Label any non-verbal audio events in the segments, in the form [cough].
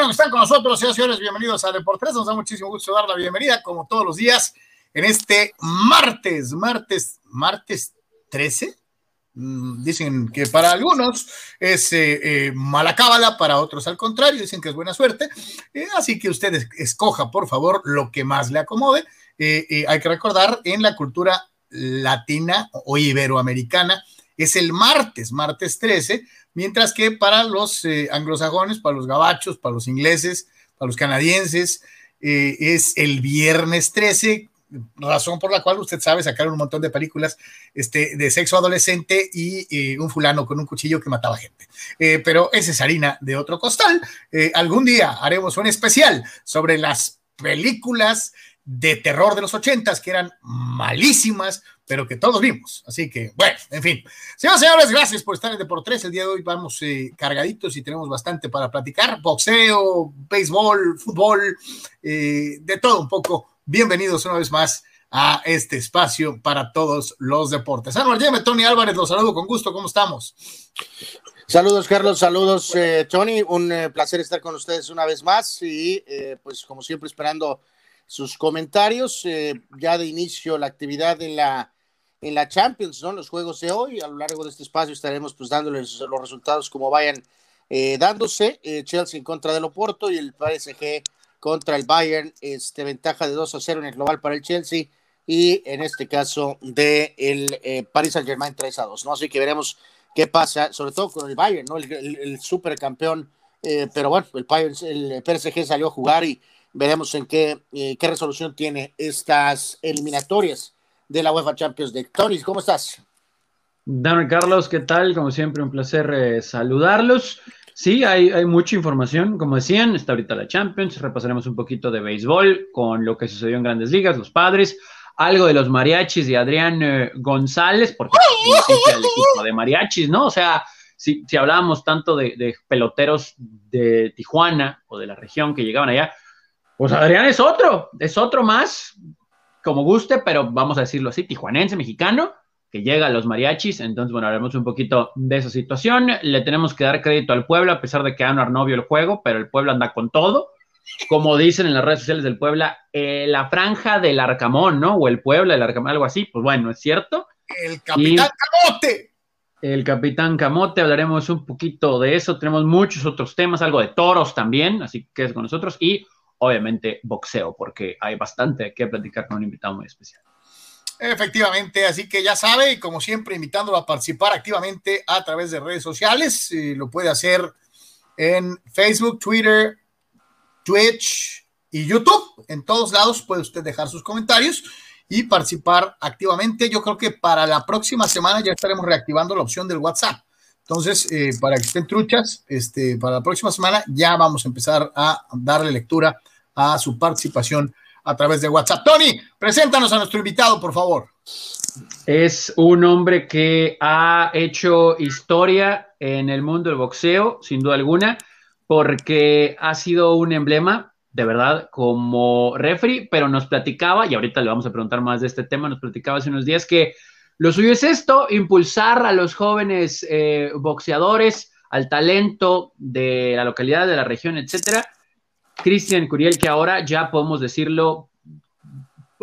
bueno que están con nosotros, señores señores. Bienvenidos a Deportes. Nos da muchísimo gusto dar la bienvenida, como todos los días, en este martes, martes, martes 13. Mm, dicen que para algunos es eh, eh, mala cábala, para otros al contrario, dicen que es buena suerte. Eh, así que usted escoja, por favor, lo que más le acomode. hay que recordar, en la cultura latina o iberoamericana, es el martes, martes 13, mientras que para los anglosajones, para los gabachos, para los ingleses, para los canadienses, es el viernes 13, razón por la cual usted sabe sacar un montón de películas este, de sexo adolescente y un fulano con un cuchillo que mataba gente. Eh, pero esa es harina de otro costal. Eh, algún día haremos un especial sobre las películas de terror de los ochentas que eran malísimas, pero que todos vimos. Así que, bueno, en fin. Señoras y señores, gracias por estar en Deportes. El día de hoy vamos eh, cargaditos y tenemos bastante para platicar. Boxeo, béisbol, fútbol, de todo un poco bienvenidos una vez más a este espacio para todos los deportes. Anual Yeme, Tony Álvarez, los saludo con gusto, ¿cómo estamos? Saludos, Carlos, saludos, eh, Tony, un eh, placer estar con ustedes una vez más y eh, pues como siempre esperando sus comentarios, ya de inicio la actividad en la, en la Champions, ¿no? Los juegos de hoy, a lo largo de este espacio estaremos pues dándoles los resultados como vayan dándose, Chelsea en contra del Oporto y el PSG contra el Bayern, este, ventaja de 2 a 0 en el global para el Chelsea y en este caso de el eh, Paris Saint Germain 3 a 2, ¿no? Así que veremos qué pasa, sobre todo con el Bayern, ¿no? El, el, supercampeón, eh, pero bueno, el, Bayern, el PSG salió a jugar y veremos en qué, eh, qué resolución tiene estas eliminatorias de la UEFA Champions League. Tony, ¿cómo estás? Daniel Carlos, ¿qué tal? Como siempre, un placer saludarlos. Sí, hay, mucha información, como decían, está ahorita la Champions, repasaremos un poquito de béisbol con lo que sucedió en grandes ligas, los padres, algo de los mariachis y Adrián eh, González, porque es el equipo de mariachis, ¿no? O sea, si, si hablábamos tanto de, peloteros de Tijuana o de la región que llegaban allá, pues Adrián es otro, es otro más, como guste, pero vamos a decirlo así, tijuanense, mexicano, que llega a los mariachis. Entonces, bueno, haremos un poquito de esa situación. Le tenemos que dar crédito al Puebla, a pesar de que Anuar no vio el juego, pero el Puebla anda con todo. Como dicen en las redes sociales del Puebla, eh, la franja del Arcamón, ¿no? O el Puebla, el Arcamón, algo así. Pues bueno, es cierto. El Capitán Camote. El Capitán Camote, hablaremos un poquito de eso. Tenemos muchos otros temas, algo de toros también, así que es con nosotros. Y obviamente boxeo, porque hay bastante que platicar con un invitado muy especial. Efectivamente, así que ya sabe, y como siempre, invitándolo a participar activamente a través de redes sociales. lo puede hacer en Facebook, Twitter, Twitch y YouTube. En todos lados puede usted dejar sus comentarios y participar activamente. Yo creo que para la próxima semana ya estaremos reactivando la opción del WhatsApp. Entonces, eh, para que estén truchas, este, para la próxima semana ya vamos a empezar a darle lectura a su participación a través de WhatsApp. Tony, preséntanos a nuestro invitado, por favor. Es un hombre que ha hecho historia en el mundo del boxeo, sin duda alguna, porque ha sido un emblema, de verdad, como referee, pero nos platicaba, y ahorita le vamos a preguntar más de este tema, nos platicaba hace unos días que lo suyo es esto, impulsar a los jóvenes eh, boxeadores, al talento de la localidad, de la región, etcétera, Cristian Curiel, que ahora ya podemos decirlo,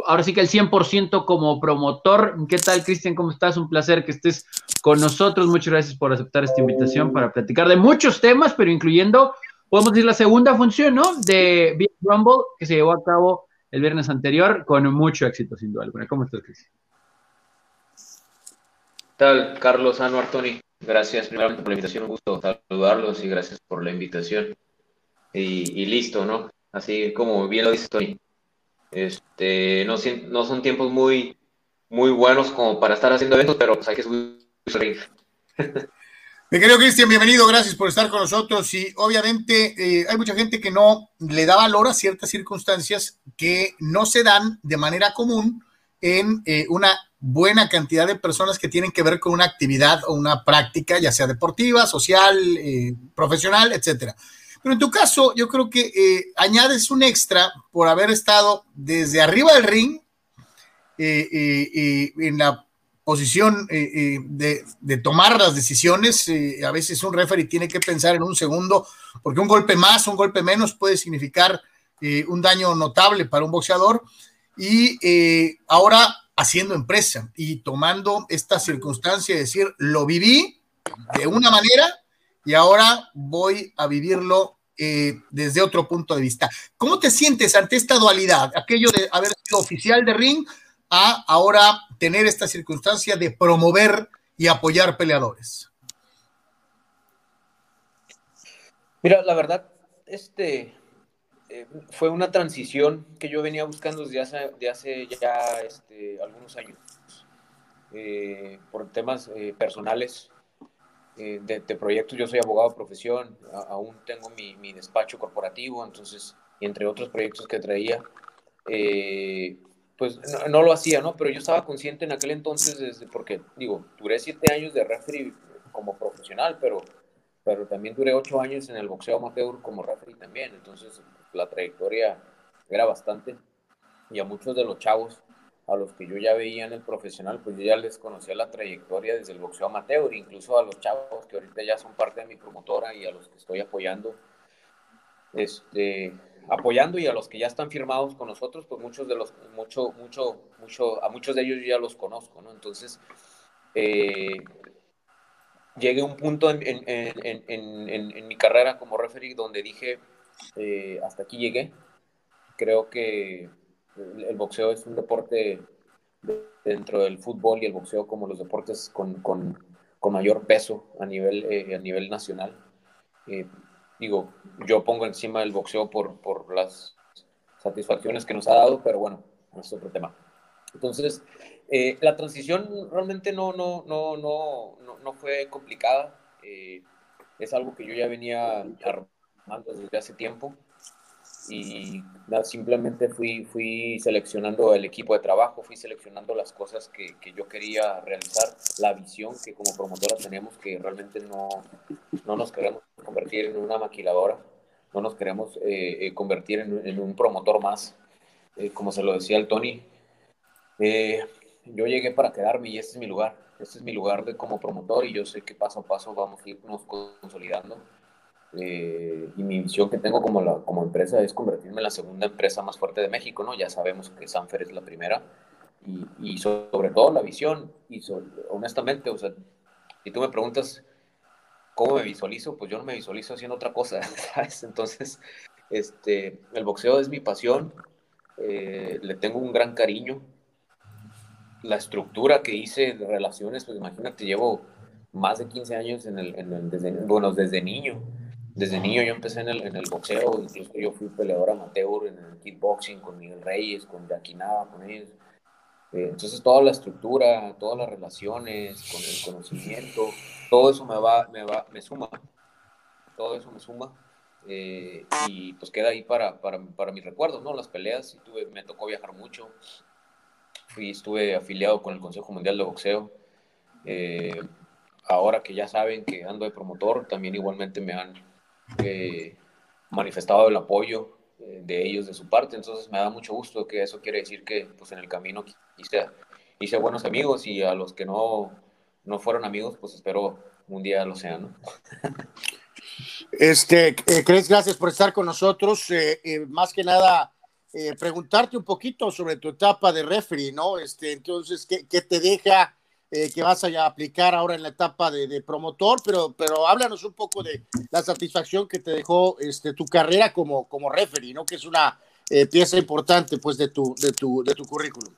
ahora sí que el 100% como promotor. ¿Qué tal, Cristian? ¿Cómo estás? Un placer que estés con nosotros. Muchas gracias por aceptar esta invitación para platicar de muchos temas, pero incluyendo, podemos decir, la segunda función, ¿no? De Big Rumble, que se llevó a cabo el viernes anterior con mucho éxito, sin duda alguna. ¿Cómo estás, Cristian? ¿Qué tal, Carlos Anuar, Tony? Gracias primeramente por la invitación, un gusto saludarlos y gracias por la invitación y, listo, ¿no? Así como bien lo dice Tony. Este, no, no son tiempos muy, muy buenos como para estar haciendo eventos, pero pues hay que subir [laughs] Mi querido Cristian, bienvenido, gracias por estar con nosotros. Y obviamente eh, hay mucha gente que no le da valor a ciertas circunstancias que no se dan de manera común en eh, una buena cantidad de personas que tienen que ver con una actividad o una práctica, ya sea deportiva, social, eh, profesional, etcétera. Pero en tu caso, yo creo que eh, añades un extra por haber estado desde arriba del ring, eh, eh, en la posición eh, de, de, tomar las decisiones. a veces un referee tiene que pensar en un segundo, porque un golpe más, un golpe menos puede significar un daño notable para un boxeador. Y ahora haciendo empresa y tomando esta circunstancia y decir, lo viví de una manera y ahora voy a vivirlo eh, desde otro punto de vista. ¿Cómo te sientes ante esta dualidad? Aquello de haber sido oficial de ring a ahora tener esta circunstancia de promover y apoyar peleadores. Mira, la verdad, este, eh, fue una transición que yo venía buscando desde hace, ya este, algunos años. Eh, por temas personales de, proyectos, yo soy abogado de profesión, aún tengo mi, mi, despacho corporativo, entonces, y entre otros proyectos que traía, pues no, no, lo hacía, ¿no? Pero yo estaba consciente en aquel entonces, desde, porque, digo, duré siete años de referee como profesional, pero pero también duré ocho años en el boxeo amateur como referee también, entonces la trayectoria era bastante y a muchos de los chavos a los que yo ya veía en el profesional, pues yo ya les conocía la trayectoria desde el boxeo amateur, incluso a los chavos que ahorita ya son parte de mi promotora y a los que estoy apoyando, este, apoyando y a los que ya están firmados con nosotros, pues muchos de los, mucho, mucho, mucho, a muchos de ellos yo ya los conozco, ¿no? Entonces, eh, llegué a un punto en, en, en, en, mi carrera como referee donde dije, eh, hasta aquí llegué. Creo que el boxeo es un deporte dentro del fútbol y el boxeo como los deportes con, con, con mayor peso a nivel, eh, a nivel nacional. Eh, digo, yo pongo encima el boxeo por, por las satisfacciones que nos ha dado, pero bueno, es otro tema. Entonces, eh, la transición realmente no, no, no, no, no, fue complicada. Eh, es algo que yo ya venía armando desde hace tiempo y simplemente fui, fui seleccionando el equipo de trabajo, fui seleccionando las cosas que, que, yo quería realizar, la visión que como promotora tenemos, que realmente no, no nos queremos convertir en una maquiladora, no nos queremos eh, convertir en, un promotor más, como se lo decía el Tony. Eh, yo llegué para quedarme y este es mi lugar. Este es mi lugar de como promotor y yo sé que paso a paso vamos a irnos consolidando. Eh, y mi visión que tengo como, la, como empresa es convertirme en la segunda empresa más fuerte de México, ¿no? Ya sabemos que Sanfer es la primera. Y, y sobre todo la visión, y honestamente, o sea, si tú me preguntas cómo me visualizo, pues yo no me visualizo haciendo otra cosa, [laughs] ¿sabes? Entonces, este, el boxeo es mi pasión, eh, le tengo un gran cariño, la estructura que hice de relaciones, pues imagínate, llevo más de 15 años en el, en el desde, bueno, desde niño. Desde niño yo empecé en el, en el boxeo, incluso yo fui peleador amateur en el kickboxing con Miguel Reyes, con Jackie con ellos. Eh, entonces toda la estructura, todas las relaciones, con el conocimiento, todo eso me va, me va, me suma. Todo eso me suma. Eh, y pues queda ahí para, para, para mis recuerdos, ¿no? Las peleas, y tuve, me tocó viajar mucho, fui, estuve afiliado con el Consejo Mundial de Boxeo. Eh, ahora que ya saben que ando de promotor, también igualmente me han eh, manifestado el apoyo eh, de ellos de su parte, entonces me da mucho gusto que eso quiere decir que pues en el camino hice, hice buenos amigos y a los que no, no fueron amigos, pues espero un día lo sean. ¿no? [laughs] Este, Cres, gracias por estar con nosotros. más que nada, eh, preguntarte un poquito sobre tu etapa de referee, ¿no? Este, entonces, ¿qué, qué te deja eh, que vas a aplicar ahora en la etapa de, promotor? Pero, pero háblanos un poco de la satisfacción que te dejó este, tu carrera como, como referee, ¿no? Que es una eh, pieza importante, pues, de tu, de tu, de tu currículum.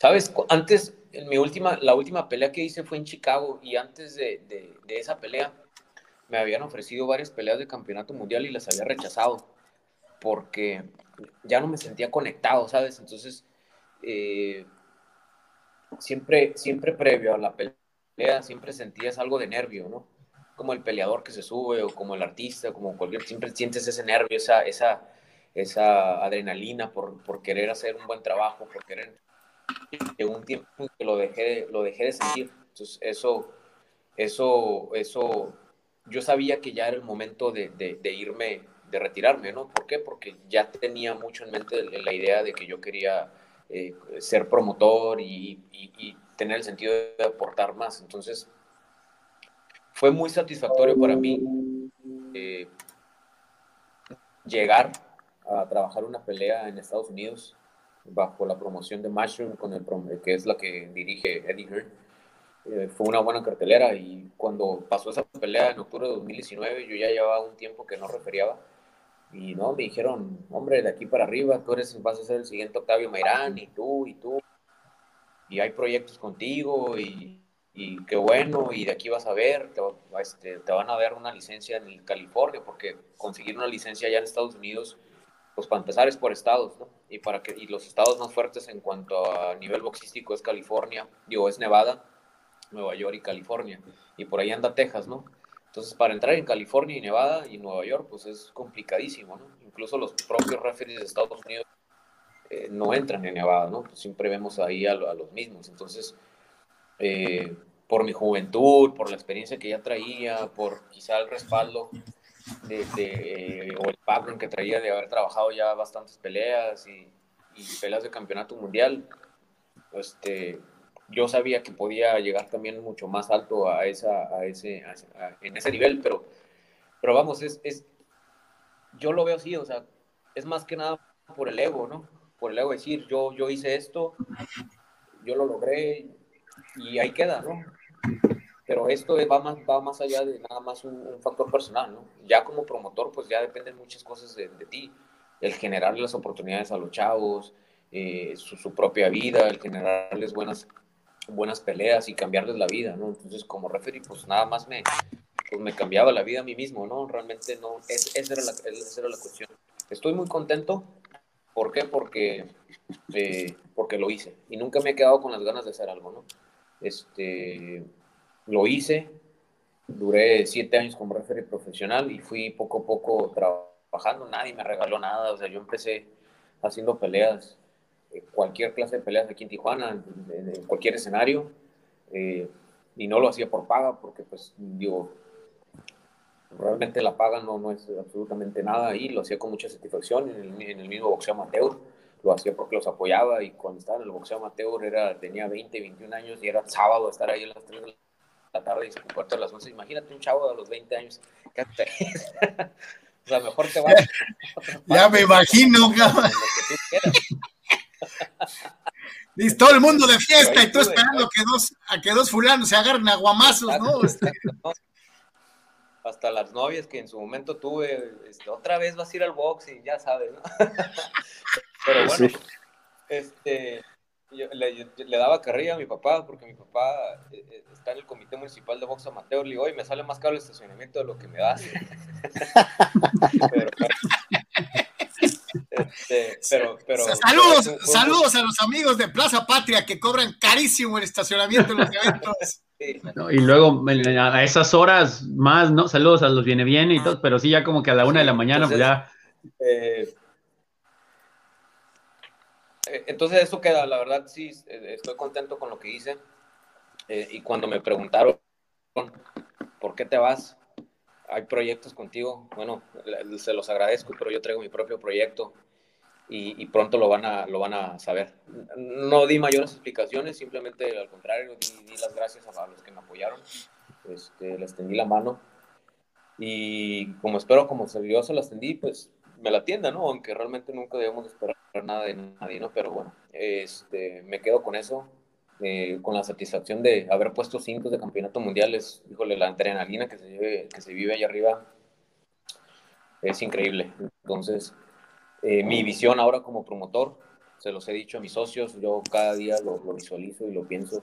Sabes, antes, en mi última, la última pelea que hice fue en Chicago y antes de, de, de esa pelea me habían ofrecido varias peleas de campeonato mundial y las había rechazado porque ya no me sentía conectado, ¿sabes? Entonces, eh, siempre, siempre previo a la pelea, siempre sentías algo de nervio, ¿no? Como el peleador que se sube o como el artista, como cualquier, siempre sientes ese nervio, esa, esa, esa adrenalina por, por querer hacer un buen trabajo, por querer... En un tiempo que lo dejé, lo dejé de sentir. Entonces, eso, eso, eso, yo sabía que ya era el momento de, de, de irme de retirarme, ¿no? ¿Por qué? Porque ya tenía mucho en mente la idea de que yo quería eh, ser promotor y, tener el sentido de aportar más. Entonces, fue muy satisfactorio para mí eh, llegar a trabajar una pelea en Estados Unidos bajo la promoción de Mushroom, con el, que es la que dirige Eddie Hearn. Eh, fue una buena cartelera y cuando pasó esa pelea en octubre de 2019, yo ya llevaba un tiempo que no referiaba y no, me dijeron, hombre, de aquí para arriba, tú eres, vas a ser el siguiente Octavio Mairán, y tú, y tú, y hay proyectos contigo, y, y qué bueno, y de aquí vas a ver, te, este, te van a dar una licencia en California, porque conseguir una licencia allá en Estados Unidos, pues para empezar es por estados, ¿no? Y, para que, y los estados más fuertes en cuanto a nivel boxístico es California, digo, es Nevada, Nueva York y California, y por ahí anda Texas, ¿no? Entonces, para entrar en California y Nevada y Nueva York, pues es complicadísimo, ¿no? Incluso los propios referees de Estados Unidos eh, no entran en Nevada, ¿no? Pues siempre vemos ahí a, los mismos. Entonces, eh, por mi juventud, por la experiencia que ya traía, por quizá el respaldo de, eh, o el background que traía de haber trabajado ya bastantes peleas y, y peleas de campeonato mundial, este, yo sabía que podía llegar también mucho más alto a, esa, a ese, en ese nivel, pero, pero vamos, es, es, yo lo veo así, o sea, es más que nada por el ego, ¿no? Por el ego decir, yo, yo hice esto, yo lo logré y ahí queda, ¿no? Pero esto va más, va más allá de nada más un, factor personal, ¿no? Ya como promotor, pues ya dependen muchas cosas de, de ti, el generarle las oportunidades a los chavos, eh, su, propia vida, el generarles buenas buenas peleas y cambiarles la vida, ¿no? Entonces, como referee, pues nada más me, pues, me cambiaba la vida a mí mismo, ¿no? Realmente no, es, esa, era la, esa era la cuestión. Estoy muy contento. ¿Por qué? Porque, eh, porque lo hice y nunca me he quedado con las ganas de hacer algo, ¿no? Este, lo hice, duré siete años como referee profesional y fui poco a poco trabajando, nadie me regaló nada, o sea, yo empecé haciendo peleas cualquier clase de peleas aquí en Tijuana, en, cualquier escenario, eh, y no lo hacía por paga, porque pues digo, realmente la paga no, no es absolutamente nada ahí, lo hacía con mucha satisfacción en el, mismo boxeo amateur, lo hacía porque los apoyaba y cuando estaba en el boxeo amateur era, tenía 20, 21 años y era sábado estar ahí a las 3 de la tarde y cuarto a las 11, imagínate un chavo de los 20 años, ¿qué [laughs] O sea, mejor te vas. [laughs] ya me imagino, cabrón. Dice, todo el mundo de fiesta y tú esperando que dos, a que dos fulanos se agarren aguamazos, este, ¿no? Hasta las novias que en su momento tuve, este, otra vez vas a ir al box y ya sabes, ¿no? [laughs] Pero bueno, este, le, daba carrilla a mi papá porque mi papá eh, eh, está en el comité municipal de box amateur. Le digo, oye, me sale más caro el estacionamiento de lo que me das. [laughs] Pero, este, [laughs] pero, pero, saludos, saludos a los amigos de Plaza Patria que cobran carísimo el estacionamiento en los eventos. [laughs] y luego a esas horas más, ¿no? Saludos a los viene bien y todo, pero sí, ya como que a la una de la mañana, pues ya. Eh, eh, entonces, eso queda, la verdad, sí, eh, estoy contento con lo que hice. y cuando me preguntaron, ¿por qué te vas? Hay proyectos contigo, bueno, se los agradezco, pero yo traigo mi propio proyecto y, pronto lo van, a, lo van a saber. No di mayores explicaciones, simplemente al contrario, di, las gracias a, los que me apoyaron, este, les tendí la mano y como espero, como yo se las tendí, pues me la tienda, ¿no? Aunque realmente nunca debemos esperar nada de nadie, ¿no? Pero bueno, este, me quedo con eso, eh, con la satisfacción de haber puesto cinco de campeonato mundial, es, híjole, la adrenalina que se, vive, que se vive allá arriba es increíble. Entonces, eh, mi visión ahora como promotor, se los he dicho a mis socios, yo cada día lo, visualizo y lo pienso,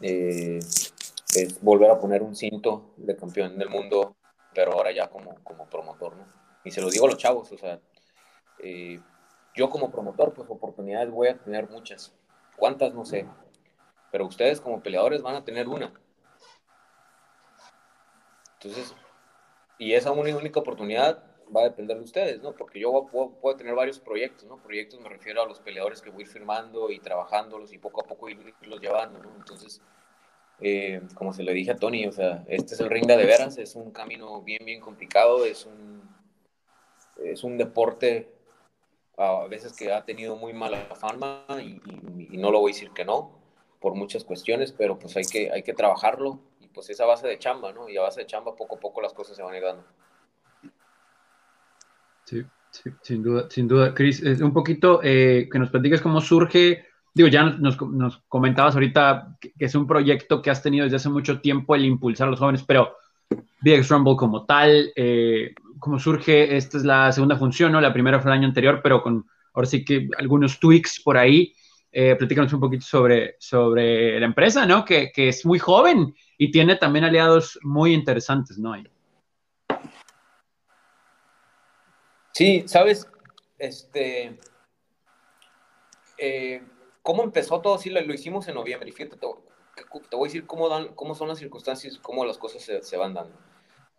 eh, es volver a poner un cinto de campeón del mundo, pero ahora ya como, como promotor, ¿no? Y se lo digo a los chavos, o sea, yo como promotor, pues oportunidades voy a tener muchas. ¿Cuántas? No sé, pero ustedes como peleadores van a tener una. Entonces, y esa única oportunidad va a depender de ustedes, ¿no? Porque yo puedo, tener varios proyectos, ¿no? Proyectos me refiero a los peleadores que voy a ir firmando y trabajándolos y poco a poco irlos llevando, ¿no? Entonces, eh, como se le dije a Tony, o sea, este es el ring de, veras, es un camino bien, bien complicado, es un, es un deporte a veces que ha tenido muy mala fama y, no lo voy a decir que no, por muchas cuestiones, pero pues hay que, hay que trabajarlo y pues esa base de chamba, ¿no? Y a base de chamba poco a poco las cosas se van a ir dando. Sí, sí sin duda, sin duda. Cris, un poquito eh, que nos platiques cómo surge, digo, ya nos, nos comentabas ahorita que, es un proyecto que has tenido desde hace mucho tiempo el impulsar a los jóvenes, pero BX Rumble como tal, eh, cómo surge, esta es la segunda función, ¿no? La primera fue el año anterior, pero con ahora sí que algunos tweaks por ahí. Eh, platícanos un poquito sobre, sobre la empresa, ¿no? Que, que, es muy joven y tiene también aliados muy interesantes, ¿no? Sí, sabes, este, eh, ¿cómo empezó todo? Sí, lo, hicimos en noviembre. Fíjate, te, te, voy a decir cómo, dan, cómo son las circunstancias, cómo las cosas se, se van dando.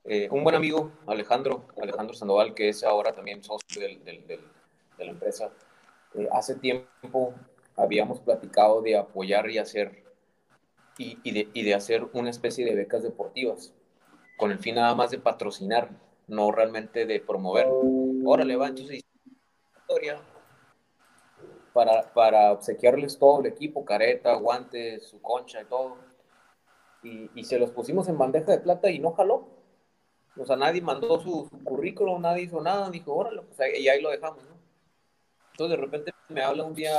Eh, un buen amigo, Alejandro, Alejandro Sandoval, que es ahora también socio del, del, de la empresa, eh, hace tiempo habíamos platicado de apoyar y hacer y, de, y, de, hacer una especie de becas deportivas, con el fin nada más de patrocinar, no realmente de promover. Órale, va, entonces historia para, para obsequiarles todo el equipo, careta, guantes, su concha y todo. Y, y se los pusimos en bandeja de plata y no jaló o sea, nadie mandó su, currículum, nadie hizo nada, dijo, órale, pues y ahí lo dejamos, ¿no? Entonces de repente me habla un día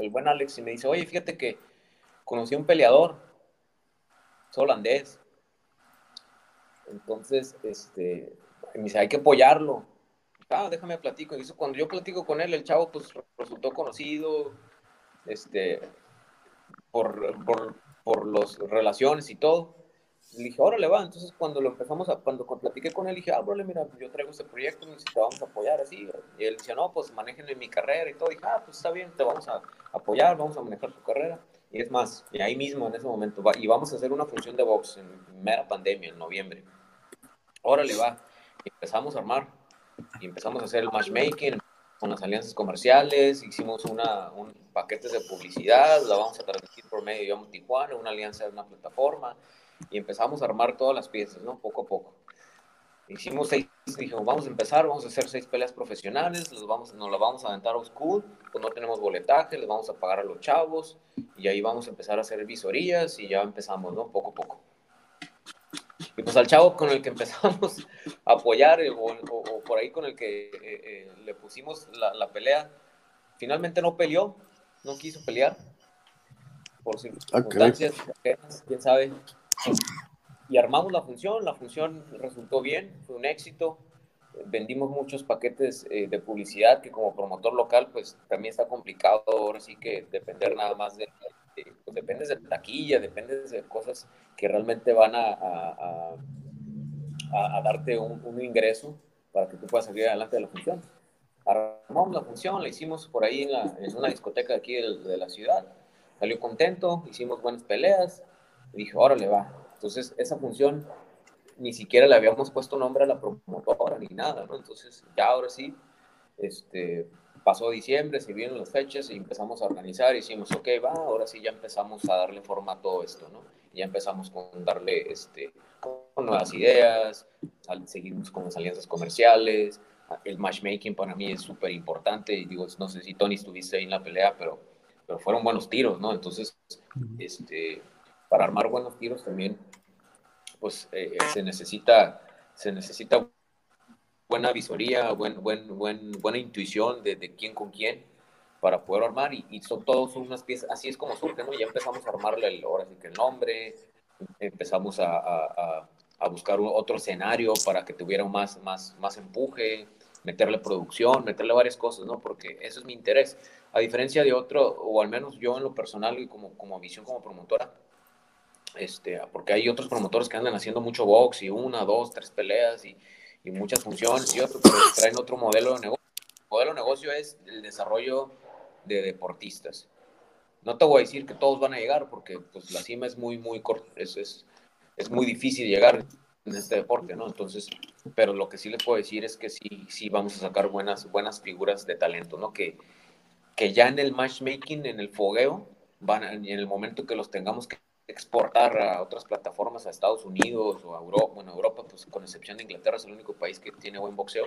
el, buen Alex y me dice, oye, fíjate que conocí a un peleador, es holandés. Entonces, este, me dice, hay que apoyarlo. Ah, déjame platico. Y cuando yo platico con él, el chavo pues resultó conocido, este, por, por, por las relaciones y todo le dije, órale, va. Entonces, cuando lo empezamos a, cuando platiqué con él, dije, ah, bro, mira, yo traigo este proyecto, te vamos a apoyar, así. Y él decía, no, pues manejen mi carrera y todo. Y dije, ah, pues está bien, te vamos a apoyar, vamos a manejar tu carrera. Y es más, y ahí mismo, en ese momento, va, y vamos a hacer una función de box en mera pandemia, en noviembre. Órale, va. Y empezamos a armar, y empezamos a hacer el matchmaking con las alianzas comerciales, hicimos una, un paquetes de publicidad, la vamos a transmitir por medio de Tijuana, una alianza de una plataforma, y empezamos a armar todas las piezas, ¿no? Poco a poco. Hicimos seis, dijimos, vamos a empezar, vamos a hacer seis peleas profesionales, los vamos, nos las vamos a aventar a school, pues no tenemos boletaje, les vamos a pagar a los chavos, y ahí vamos a empezar a hacer visorías, y ya empezamos, ¿no? Poco a poco. Y pues al chavo con el que [laughs] empezamos a apoyar, o, por ahí con el que eh, eh, le pusimos la, la pelea, finalmente no peleó, no quiso pelear, por circunstancias, quién sabe, y armamos la función, la función resultó bien, fue un éxito. Vendimos muchos paquetes eh, de publicidad que como promotor local pues también está complicado ahora sí que depender nada más de, pues dependes de taquilla, dependes de cosas que realmente van a, a, a, darte un, un, ingreso para que tú puedas salir adelante de la función. Armamos la función, la hicimos por ahí en, la, en una discoteca aquí de, de la ciudad, salió contento, hicimos buenas peleas, y dije, órale, va. Entonces, esa función ni siquiera le habíamos puesto nombre a la promotora ni nada, ¿no? Entonces, ya ahora sí, este, pasó diciembre, se vieron las fechas y empezamos a organizar y hicimos, ok, va, ahora sí ya empezamos a darle forma a todo esto, ¿no? Y ya empezamos con darle, este, con nuevas ideas, seguimos con las alianzas comerciales, el matchmaking para mí es súper importante, y digo, no sé si Tony estuviste ahí en la pelea, pero, pero fueron buenos tiros, ¿no? Entonces, este, para armar buenos tiros también, pues eh, se necesita, se necesita buena visoría, buen, buen, buen, buena intuición de, de, quién con quién para poder armar y, y son todos unas piezas, así es como surge, ¿no? Ya empezamos a armarle el, ahora sí que el nombre, empezamos a, a, a, buscar otro escenario para que tuviera más, más, más empuje, meterle producción, meterle varias cosas, ¿no? Porque eso es mi interés. A diferencia de otro, o al menos yo en lo personal y como, como visión como promotora, este, porque hay otros promotores que andan haciendo mucho box y una, dos, tres peleas y, y muchas funciones y otros, pero traen otro modelo de negocio. El modelo de negocio es el desarrollo de deportistas. No te voy a decir que todos van a llegar porque pues, la cima es muy, muy corta, es, es, es muy difícil llegar en este deporte, ¿no? Entonces, pero lo que sí les puedo decir es que sí, sí vamos a sacar buenas, buenas figuras de talento, ¿no? Que, que ya en el matchmaking, en el fogueo, van en el momento que los tengamos que exportar a otras plataformas, a Estados Unidos o a Europa, bueno, Europa, pues con excepción de Inglaterra, es el único país que tiene buen boxeo,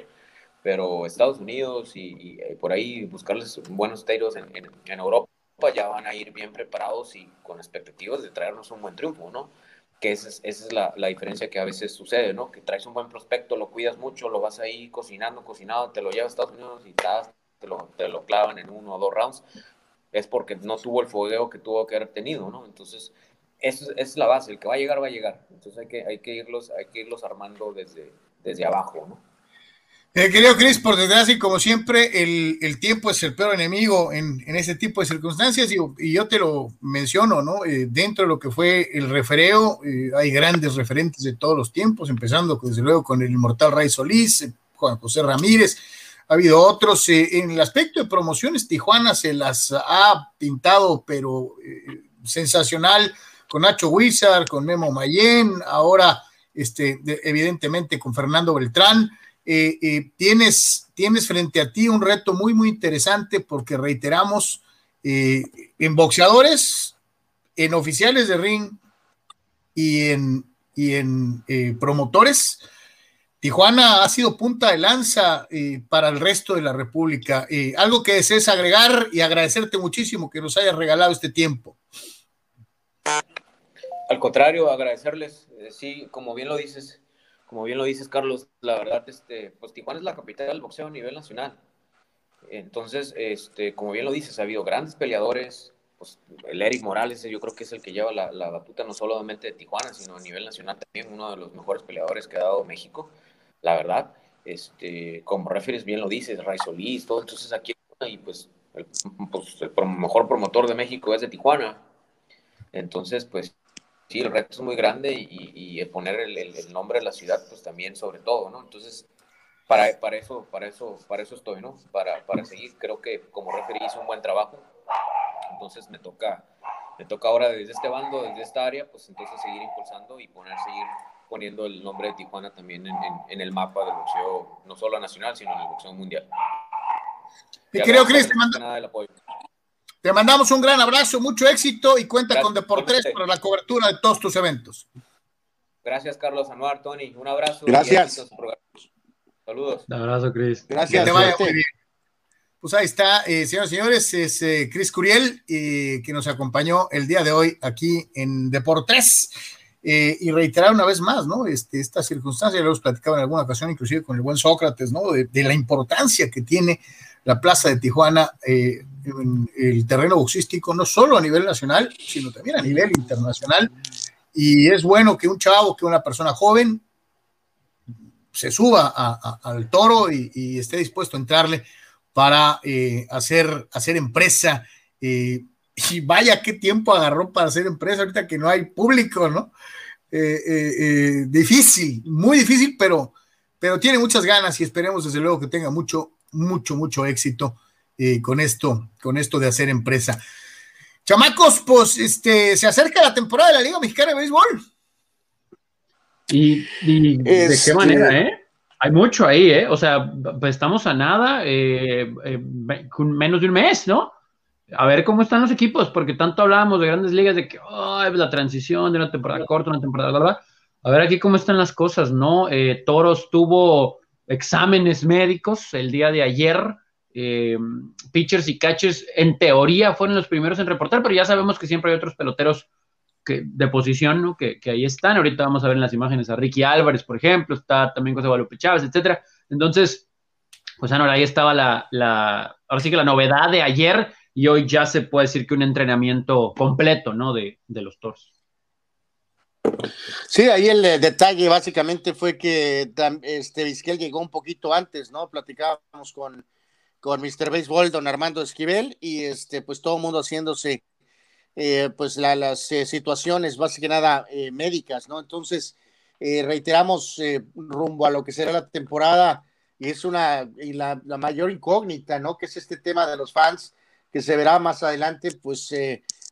pero Estados Unidos y, por ahí buscarles buenos tiros en, en, Europa ya van a ir bien preparados y con expectativas de traernos un buen triunfo, ¿no? Que esa es, esa es la, la, diferencia que a veces sucede, ¿no? Que traes un buen prospecto, lo cuidas mucho, lo vas ahí cocinando, cocinado, te lo llevas a Estados Unidos y te lo, te lo clavan en uno o dos rounds, es porque no tuvo el fogueo que tuvo que haber tenido, ¿no? Entonces, esa es la base, el que va a llegar, va a llegar. Entonces hay que, hay que, irlos, hay que irlos armando desde, desde abajo, ¿no? Eh, querido Cris, por desgracia, y como siempre, el, el, tiempo es el peor enemigo en, en ese tipo de circunstancias, y, yo te lo menciono, ¿no? Eh, dentro de lo que fue el refereo, eh, hay grandes referentes de todos los tiempos, empezando desde luego con el inmortal Ray Solís, Juan José Ramírez, ha habido otros. en el aspecto de promociones, Tijuana se las ha pintado, pero sensacional, con Nacho Wizard, con Memo Mayen, ahora, este, evidentemente, con Fernando Beltrán. Eh, eh, tienes, tienes frente a ti un reto muy, muy interesante porque reiteramos, eh, en boxeadores, en oficiales de ring y en, y en promotores, Tijuana ha sido punta de lanza para el resto de la República. algo que desees agregar y agradecerte muchísimo que nos hayas regalado este tiempo. Al contrario, agradecerles, sí, como bien lo dices, como bien lo dices, Carlos, la verdad, este, pues Tijuana es la capital del boxeo a nivel nacional. Entonces, este, como bien lo dices, ha habido grandes peleadores. Pues el Eric Morales, yo creo que es el que lleva la, la batuta no solamente de Tijuana, sino a nivel nacional también, uno de los mejores peleadores que ha dado México, la verdad. Este, como refieres, bien lo dices, Ray Solís, todo. Entonces, aquí, y pues el, pues, el mejor promotor de México es de Tijuana. Entonces, pues sí, el reto es muy grande y, poner el, nombre de la ciudad, pues también sobre todo, ¿no? Entonces, para, para, eso, para, eso, para eso estoy, ¿no? Para, para seguir, creo que como referí hice un buen trabajo, entonces me toca, me toca ahora desde este bando, desde esta área, pues entonces seguir impulsando y poner, seguir poniendo el nombre de Tijuana también en, el mapa del boxeo, no solo nacional, sino en el boxeo mundial. Y creo, que te apoyo. Te mandamos un gran abrazo, mucho éxito y cuenta con Deportes para la cobertura de todos tus eventos. Gracias, Carlos Anuar, Tony. Un abrazo. Gracias. Saludos. Un abrazo, Cris. Gracias. Que te vaya muy bien. Pues ahí está, eh, señoras y señores, es eh, Cris Curiel, eh, que nos acompañó el día de hoy aquí en Deportes. y reiterar una vez más, ¿no? Este, esta circunstancia, lo hemos platicado en alguna ocasión, inclusive con el buen Sócrates, ¿no? De, de la importancia que tiene la plaza de Tijuana eh, en el terreno boxístico, no solo a nivel nacional, sino también a nivel internacional. Y es bueno que un chavo, que una persona joven se suba al toro y, esté dispuesto a entrarle para eh, hacer, hacer empresa. Eh, y vaya qué tiempo agarró para hacer empresa ahorita que no hay público, ¿no? difícil, muy difícil, pero, pero tiene muchas ganas y esperemos desde luego que tenga mucho, mucho, mucho éxito eh, con esto, con esto de hacer empresa. Chamacos, pues este, se acerca la temporada de la Liga Mexicana de Béisbol. Y, de qué este, manera, ¿eh? Hay mucho ahí, ¿eh? O sea, pues estamos a nada, eh, eh, con menos de un mes, ¿no? A ver cómo están los equipos, porque tanto hablábamos de grandes ligas, de que la transición de una temporada corta, una temporada larga. A ver aquí cómo están las cosas, ¿no? Toros tuvo exámenes médicos el día de ayer. Eh, pitchers y catchers en teoría fueron los primeros en reportar, pero ya sabemos que siempre hay otros peloteros de posición ¿no? que, ahí están. Ahorita vamos a ver en las imágenes a Ricky Álvarez, por ejemplo, está también José Guadalupe Chávez, etcétera. Entonces, pues ahora ahí estaba la, la, ahora sí que la novedad de ayer y hoy ya se puede decir que un entrenamiento completo, ¿no? De, de los toros. Sí, ahí el eh, detalle básicamente fue que este Vizquel llegó un poquito antes, ¿no? Platicábamos con, con Mr. Baseball, don Armando Esquivel, y este, pues todo el mundo haciéndose eh, pues las eh, situaciones, básicamente nada, médicas, ¿no? Entonces, reiteramos rumbo a lo que será la temporada, y es una, y la, la, mayor incógnita, ¿no? Que es este tema de los fans, que se verá más adelante, pues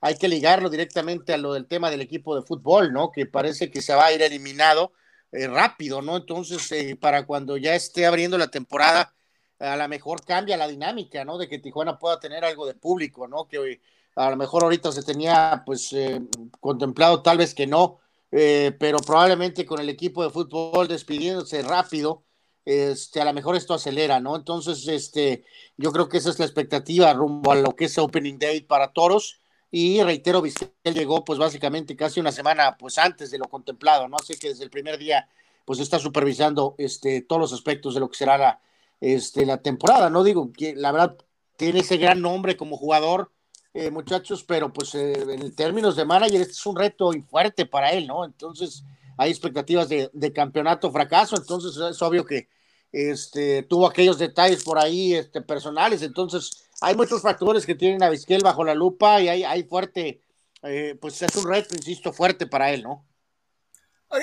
hay que ligarlo directamente a lo del tema del equipo de fútbol, ¿no? Que parece que se va a ir eliminado eh, rápido, ¿no? Entonces, eh, para cuando ya esté abriendo la temporada, a lo mejor cambia la dinámica, ¿no? De que Tijuana pueda tener algo de público, ¿no? Que a lo mejor ahorita se tenía, pues, eh, contemplado, tal vez que no, pero probablemente con el equipo de fútbol despidiéndose rápido, este, a lo mejor esto acelera, ¿no? Entonces, este, yo creo que esa es la expectativa rumbo a lo que es Opening Day para Toros. Y reitero, Vizquel llegó pues básicamente casi una semana pues antes de lo contemplado, ¿no? Así que desde el primer día pues está supervisando este, todos los aspectos de lo que será la, este, la temporada, ¿no? Digo, que la verdad tiene ese gran nombre como jugador, eh, muchachos, pero pues eh, en términos de manager este es un reto fuerte para él, ¿no? Entonces hay expectativas de, de campeonato fracaso, entonces es obvio que este, tuvo aquellos detalles por ahí este, personales, entonces hay muchos factores que tienen a Vizquel bajo la lupa y hay, hay fuerte, eh, pues es un reto, insisto, fuerte para él, ¿no?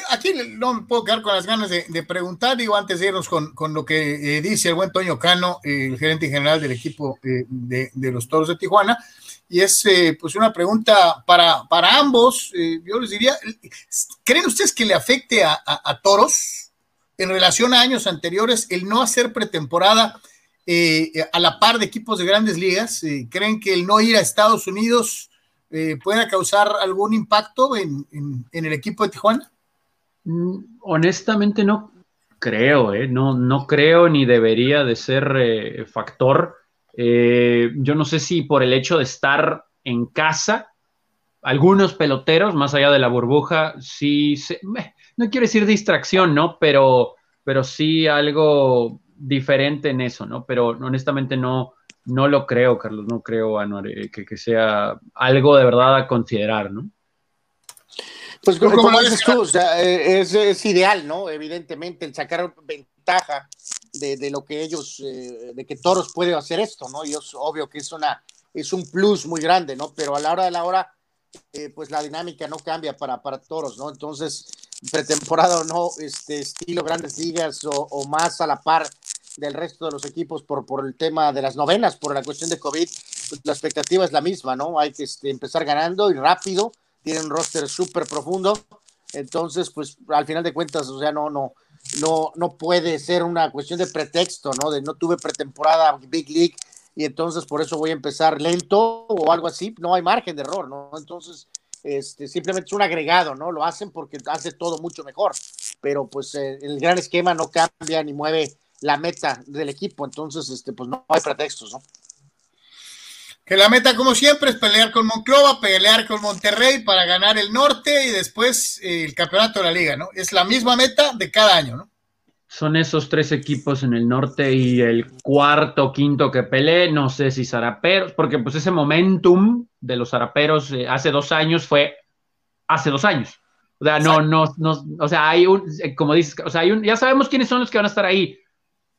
Aquí no me puedo quedar con las ganas de, preguntar, digo, antes de irnos con, lo que eh, dice el buen Toño Cano, el gerente general del equipo eh, de, los Toros de Tijuana, y es pues una pregunta para, para ambos, yo les diría, ¿creen ustedes que le afecte a, a Toros en relación a años anteriores el no hacer pretemporada? Eh, a la par de equipos de grandes ligas? Eh, ¿Creen que el no ir a Estados Unidos eh, pueda causar algún impacto en, el equipo de Tijuana? Mm, honestamente no creo, no, no creo ni debería de ser factor. yo no sé si por el hecho de estar en casa, algunos peloteros, más allá de la burbuja, sí, no quiero decir distracción, ¿no? Pero, pero sí algo diferente en eso, ¿no? Pero honestamente no, no lo creo, Carlos, no creo, eh, que, sea algo de verdad a considerar, ¿no? Pues como, dices tú, o sea, eh, es, ideal, ¿no? Evidentemente, el sacar ventaja de, lo que ellos, eh, de que Toros puede hacer esto, ¿no? Y es obvio que es una, es un plus muy grande, ¿no? Pero a la hora de la hora, pues la dinámica no cambia para, para Toros, ¿no? Entonces, pretemporada o no, este estilo grandes ligas o, o, más a la par del resto de los equipos por, por el tema de las novenas, por la cuestión de COVID, pues, la expectativa es la misma, ¿no? Hay que este, empezar ganando y rápido, tienen un roster súper profundo, entonces, pues al final de cuentas, o sea, no, no, no, no puede ser una cuestión de pretexto, ¿no? De no tuve pretemporada Big League y entonces por eso voy a empezar lento o algo así, no hay margen de error, ¿no? Entonces, este, simplemente es un agregado, ¿no? Lo hacen porque hace todo mucho mejor, pero pues eh, el gran esquema no cambia ni mueve la meta del equipo, entonces, este, pues no hay pretextos, ¿no? Que la meta, como siempre, es pelear con Monclova, pelear con Monterrey para ganar el norte y después eh, el campeonato de la liga, ¿no? Es la misma meta de cada año, ¿no? Son esos tres equipos en el norte y el cuarto, quinto que pelee, no sé si Zaraperos, porque pues ese momentum de los Zaraperos eh, hace dos años fue hace dos años. O sea, no, no, no, o sea, hay un, eh, como dices, o sea, hay un, ya sabemos quiénes son los que van a estar ahí,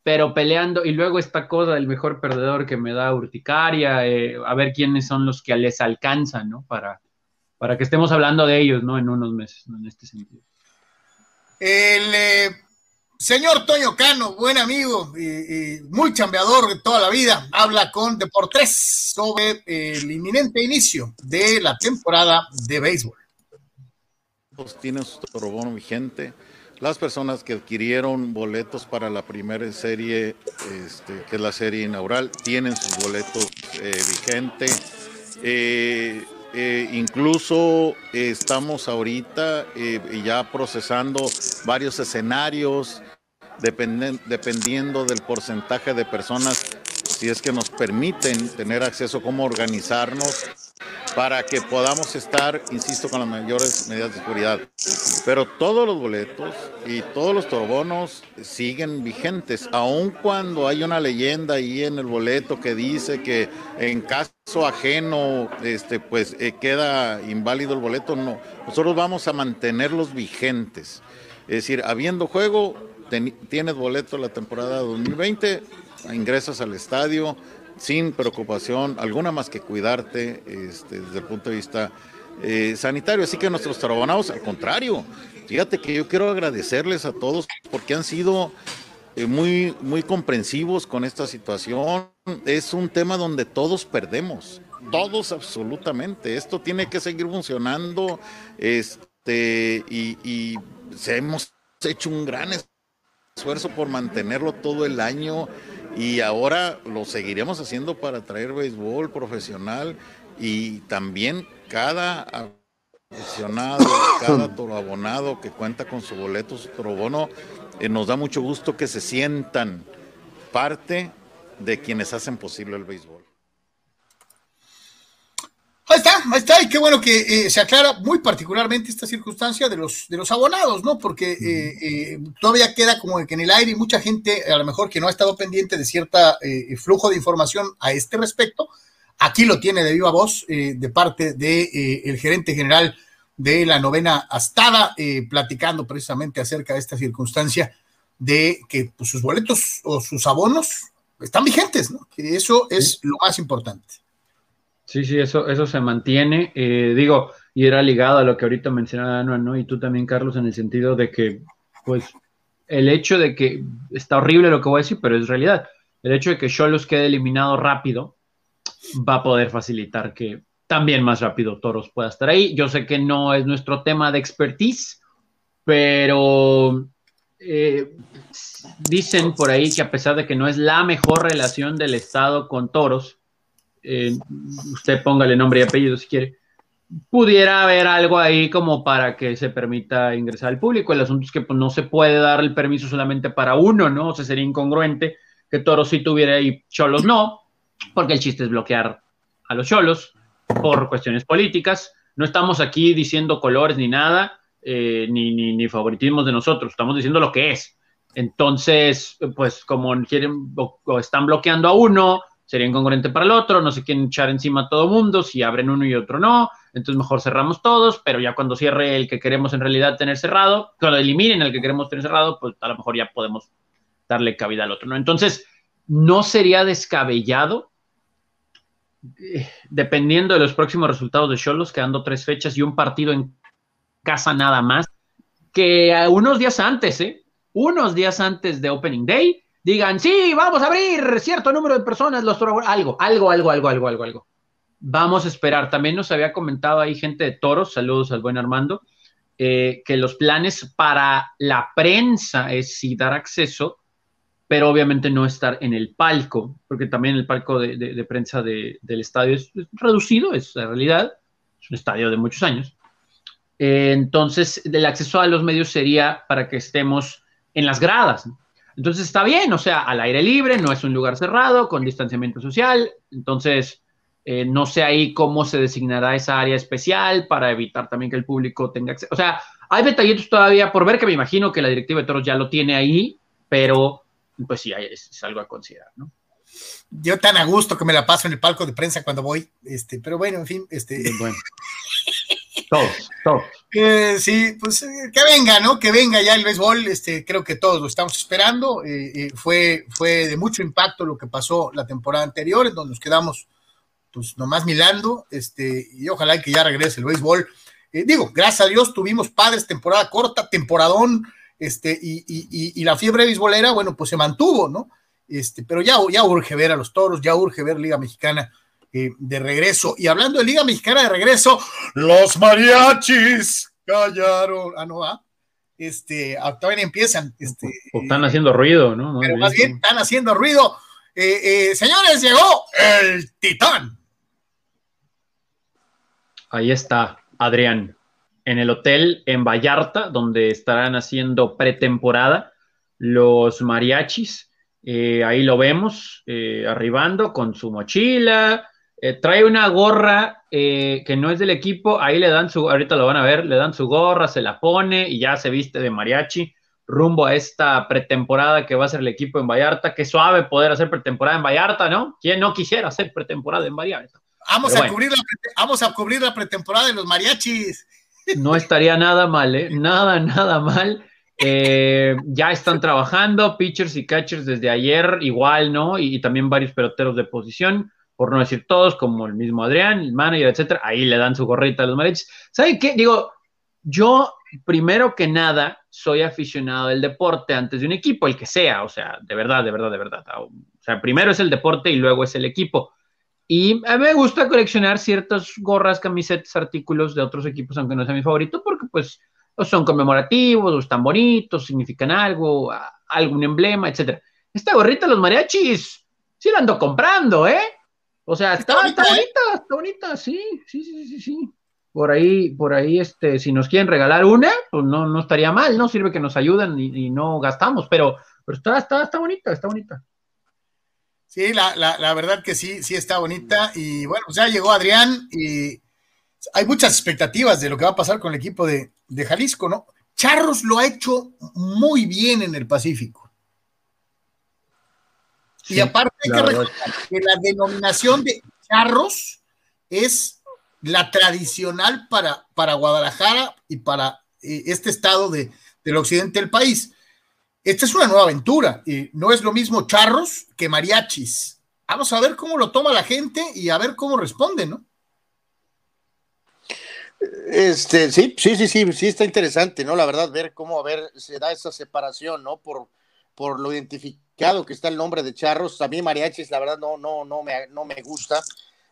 pero peleando, y luego esta cosa del mejor perdedor que me da urticaria, eh, a ver quiénes son los que les alcanzan, ¿no? Para, para que estemos hablando de ellos, ¿no? En unos meses, en este sentido. El Señor Toño Cano, buen amigo y, muy chambeador de toda la vida, habla con Deportes sobre el inminente inicio de la temporada de béisbol. Pues tiene su bono vigente. Las personas que adquirieron boletos para la primera serie, este, que es la serie inaugural, tienen sus boletos eh, vigentes. Eh, eh, incluso estamos ahorita ya procesando varios escenarios dependiendo del porcentaje de personas, si es que nos permiten tener acceso, cómo organizarnos para que podamos estar, insisto, con las mayores medidas de seguridad. Pero todos los boletos y todos los torbonos siguen vigentes, aun cuando hay una leyenda ahí en el boleto que dice que en caso ajeno, este, pues eh, queda inválido el boleto. No, nosotros vamos a mantenerlos vigentes. Es decir, habiendo juego, tienes boleto la temporada 2020, ingresas al estadio sin preocupación alguna más que cuidarte este, desde el punto de vista eh, sanitario. Así que nuestros trabonados, al contrario, fíjate que yo quiero agradecerles a todos porque han sido eh, muy, muy comprensivos con esta situación. Es un tema donde todos perdemos, todos absolutamente. Esto tiene que seguir funcionando este, y, y hemos hecho un gran esfuerzo por mantenerlo todo el año y ahora lo seguiremos haciendo para traer béisbol profesional y también cada aficionado, [coughs] cada toro abonado que cuenta con su boleto, su toro bono, eh, nos da mucho gusto que se sientan parte de quienes hacen posible el béisbol. Ahí está, ahí está, y qué bueno que eh, se aclara muy particularmente esta circunstancia de los, de los abonados, ¿no? Porque eh, eh, todavía queda como que en el aire y mucha gente, a lo mejor que no ha estado pendiente de cierta flujo de información a este respecto, aquí lo tiene de viva voz de parte del de, el gerente general de la novena Astada, platicando precisamente acerca de esta circunstancia de que pues, sus boletos o sus abonos están vigentes, ¿no? Que eso es lo más importante. Sí, sí, eso, eso se mantiene. Eh, digo, y era ligado a lo que ahorita mencionaba Anual, ¿no? Y tú también, Carlos, en el sentido de que, pues, el hecho de que está horrible lo que voy a decir, pero es realidad. El hecho de que Cholos quede eliminado rápido va a poder facilitar que también más rápido Toros pueda estar ahí. Yo sé que no es nuestro tema de expertise, pero eh, dicen por ahí que a pesar de que no es la mejor relación del Estado con Toros, eh, usted póngale nombre y apellido si quiere, pudiera haber algo ahí como para que se permita ingresar al público. El asunto es que pues, no se puede dar el permiso solamente para uno, ¿no? O sea, sería incongruente que Toro sí tuviera y Cholos no, porque el chiste es bloquear a los Cholos por cuestiones políticas. No estamos aquí diciendo colores ni nada, eh, ni, ni, ni favoritismos de nosotros, estamos diciendo lo que es. Entonces, pues como quieren o están bloqueando a uno, sería incongruente para el otro, no se quieren echar encima a todo mundo, si abren uno y otro no, entonces mejor cerramos todos, pero ya cuando cierre el que queremos en realidad tener cerrado, cuando eliminen el que queremos tener cerrado, pues a lo mejor ya podemos darle cabida al otro, ¿no? Entonces, no sería descabellado, eh, dependiendo de los próximos resultados de Cholos, quedando tres fechas y un partido en casa nada más, que unos días antes, ¿eh? Unos días antes de Opening Day, digan, sí, vamos a abrir cierto número de personas, los algo, algo, algo, algo, algo, algo, algo. Vamos a esperar. También nos había comentado ahí gente de Toros, saludos al buen Armando, eh, que los planes para la prensa es sí dar acceso, pero obviamente no estar en el palco, porque también el palco de, prensa del estadio es, reducido, es la realidad, es un estadio de muchos años. Eh, entonces, el acceso a los medios sería para que estemos en las gradas. Entonces está bien, o sea, al aire libre, no es un lugar cerrado, con distanciamiento social. Entonces, eh, no sé ahí cómo se designará esa área especial para evitar también que el público tenga acceso. O sea, hay detallitos todavía por ver que me imagino que la directiva de toros ya lo tiene ahí, pero pues sí, es, algo a considerar, ¿no? Yo tan a gusto que me la paso en el palco de prensa cuando voy, este, pero bueno, en fin, este. Bueno. Todos, todos. Eh, sí, pues eh, que venga, ¿no? Que venga ya el béisbol, este, creo que todos lo estamos esperando. Eh, fue, fue de mucho impacto lo que pasó la temporada anterior, en donde nos quedamos, pues, nomás milando, este, y ojalá que ya regrese el béisbol. digo, gracias a Dios tuvimos padres, temporada corta, temporadón, este, y, y, y, la fiebre beisbolera, bueno, pues se mantuvo, ¿no? Este, pero ya, ya urge ver a los toros, ya urge ver Liga Mexicana eh, de regreso. Y hablando de Liga Mexicana de regreso, los mariachis callaron. Ah, no, va. Este, ah, todavía empiezan. Este, están haciendo ruido, ¿no? pero más bien están haciendo ruido. Eh, eh, señores, llegó el titán. Ahí está, Adrián, en el hotel en Vallarta, donde estarán haciendo pretemporada los mariachis. ahí lo vemos, arribando con su mochila, eh, trae una gorra eh, que no es del equipo, ahí le dan su, ahorita lo van a ver, le dan su gorra, se la pone y ya se viste de mariachi rumbo a esta pretemporada que va a ser el equipo en Vallarta. Qué suave poder hacer pretemporada en Vallarta, ¿no? ¿Quién no quisiera hacer pretemporada en Vallarta? Vamos, a, cubrir la vamos a cubrir la pretemporada de los mariachis. No estaría nada mal, ¿eh? Nada, nada mal. Eh, ya están trabajando pitchers y catchers desde ayer, igual, ¿no? y también varios peloteros de posición por no decir todos, como el mismo Adrián, el manager, etcétera, ahí le dan su gorrita a los mariachis. ¿Saben qué? Digo, yo, primero que nada, soy aficionado del deporte antes de un equipo, el que sea, o sea, de verdad, de verdad, de verdad. O sea, primero es el deporte y luego es el equipo. Y a mí me gusta coleccionar ciertas gorras, camisetas, artículos de otros equipos, aunque no sea mi favorito, porque pues son conmemorativos, o están bonitos, significan algo, algún emblema, etcétera. Esta gorrita, los mariachis, sí la ando comprando, ¿eh? O sea, está, bonita, está bonita, sí, sí, sí, sí, sí. por ahí, por ahí, este, si nos quieren regalar una, pues no, no estaría mal, ¿no? Sirve que nos ayudan y, no gastamos, pero, pero está, está, está bonita, está bonita. Sí, la, la, la, verdad que sí, sí está bonita. Y bueno, pues ya llegó Adrián y hay muchas expectativas de lo que va a pasar con el equipo de, de Jalisco, ¿no? Charros lo ha hecho muy bien en el Pacífico. Y aparte hay que recordar que la denominación de charros es la tradicional para, para Guadalajara y para eh, este estado de, del occidente del país. Esta es una nueva aventura y no es lo mismo charros que mariachis. Vamos a ver cómo lo toma la gente y a ver cómo responde, ¿no? Este, sí, sí, sí, sí, sí está interesante, ¿no? La verdad, ver cómo a ver se da esa separación, ¿no? Por, por lo identificado que está el nombre de Charros. A mí mariachis, la verdad, no, no, no me, no me gusta. a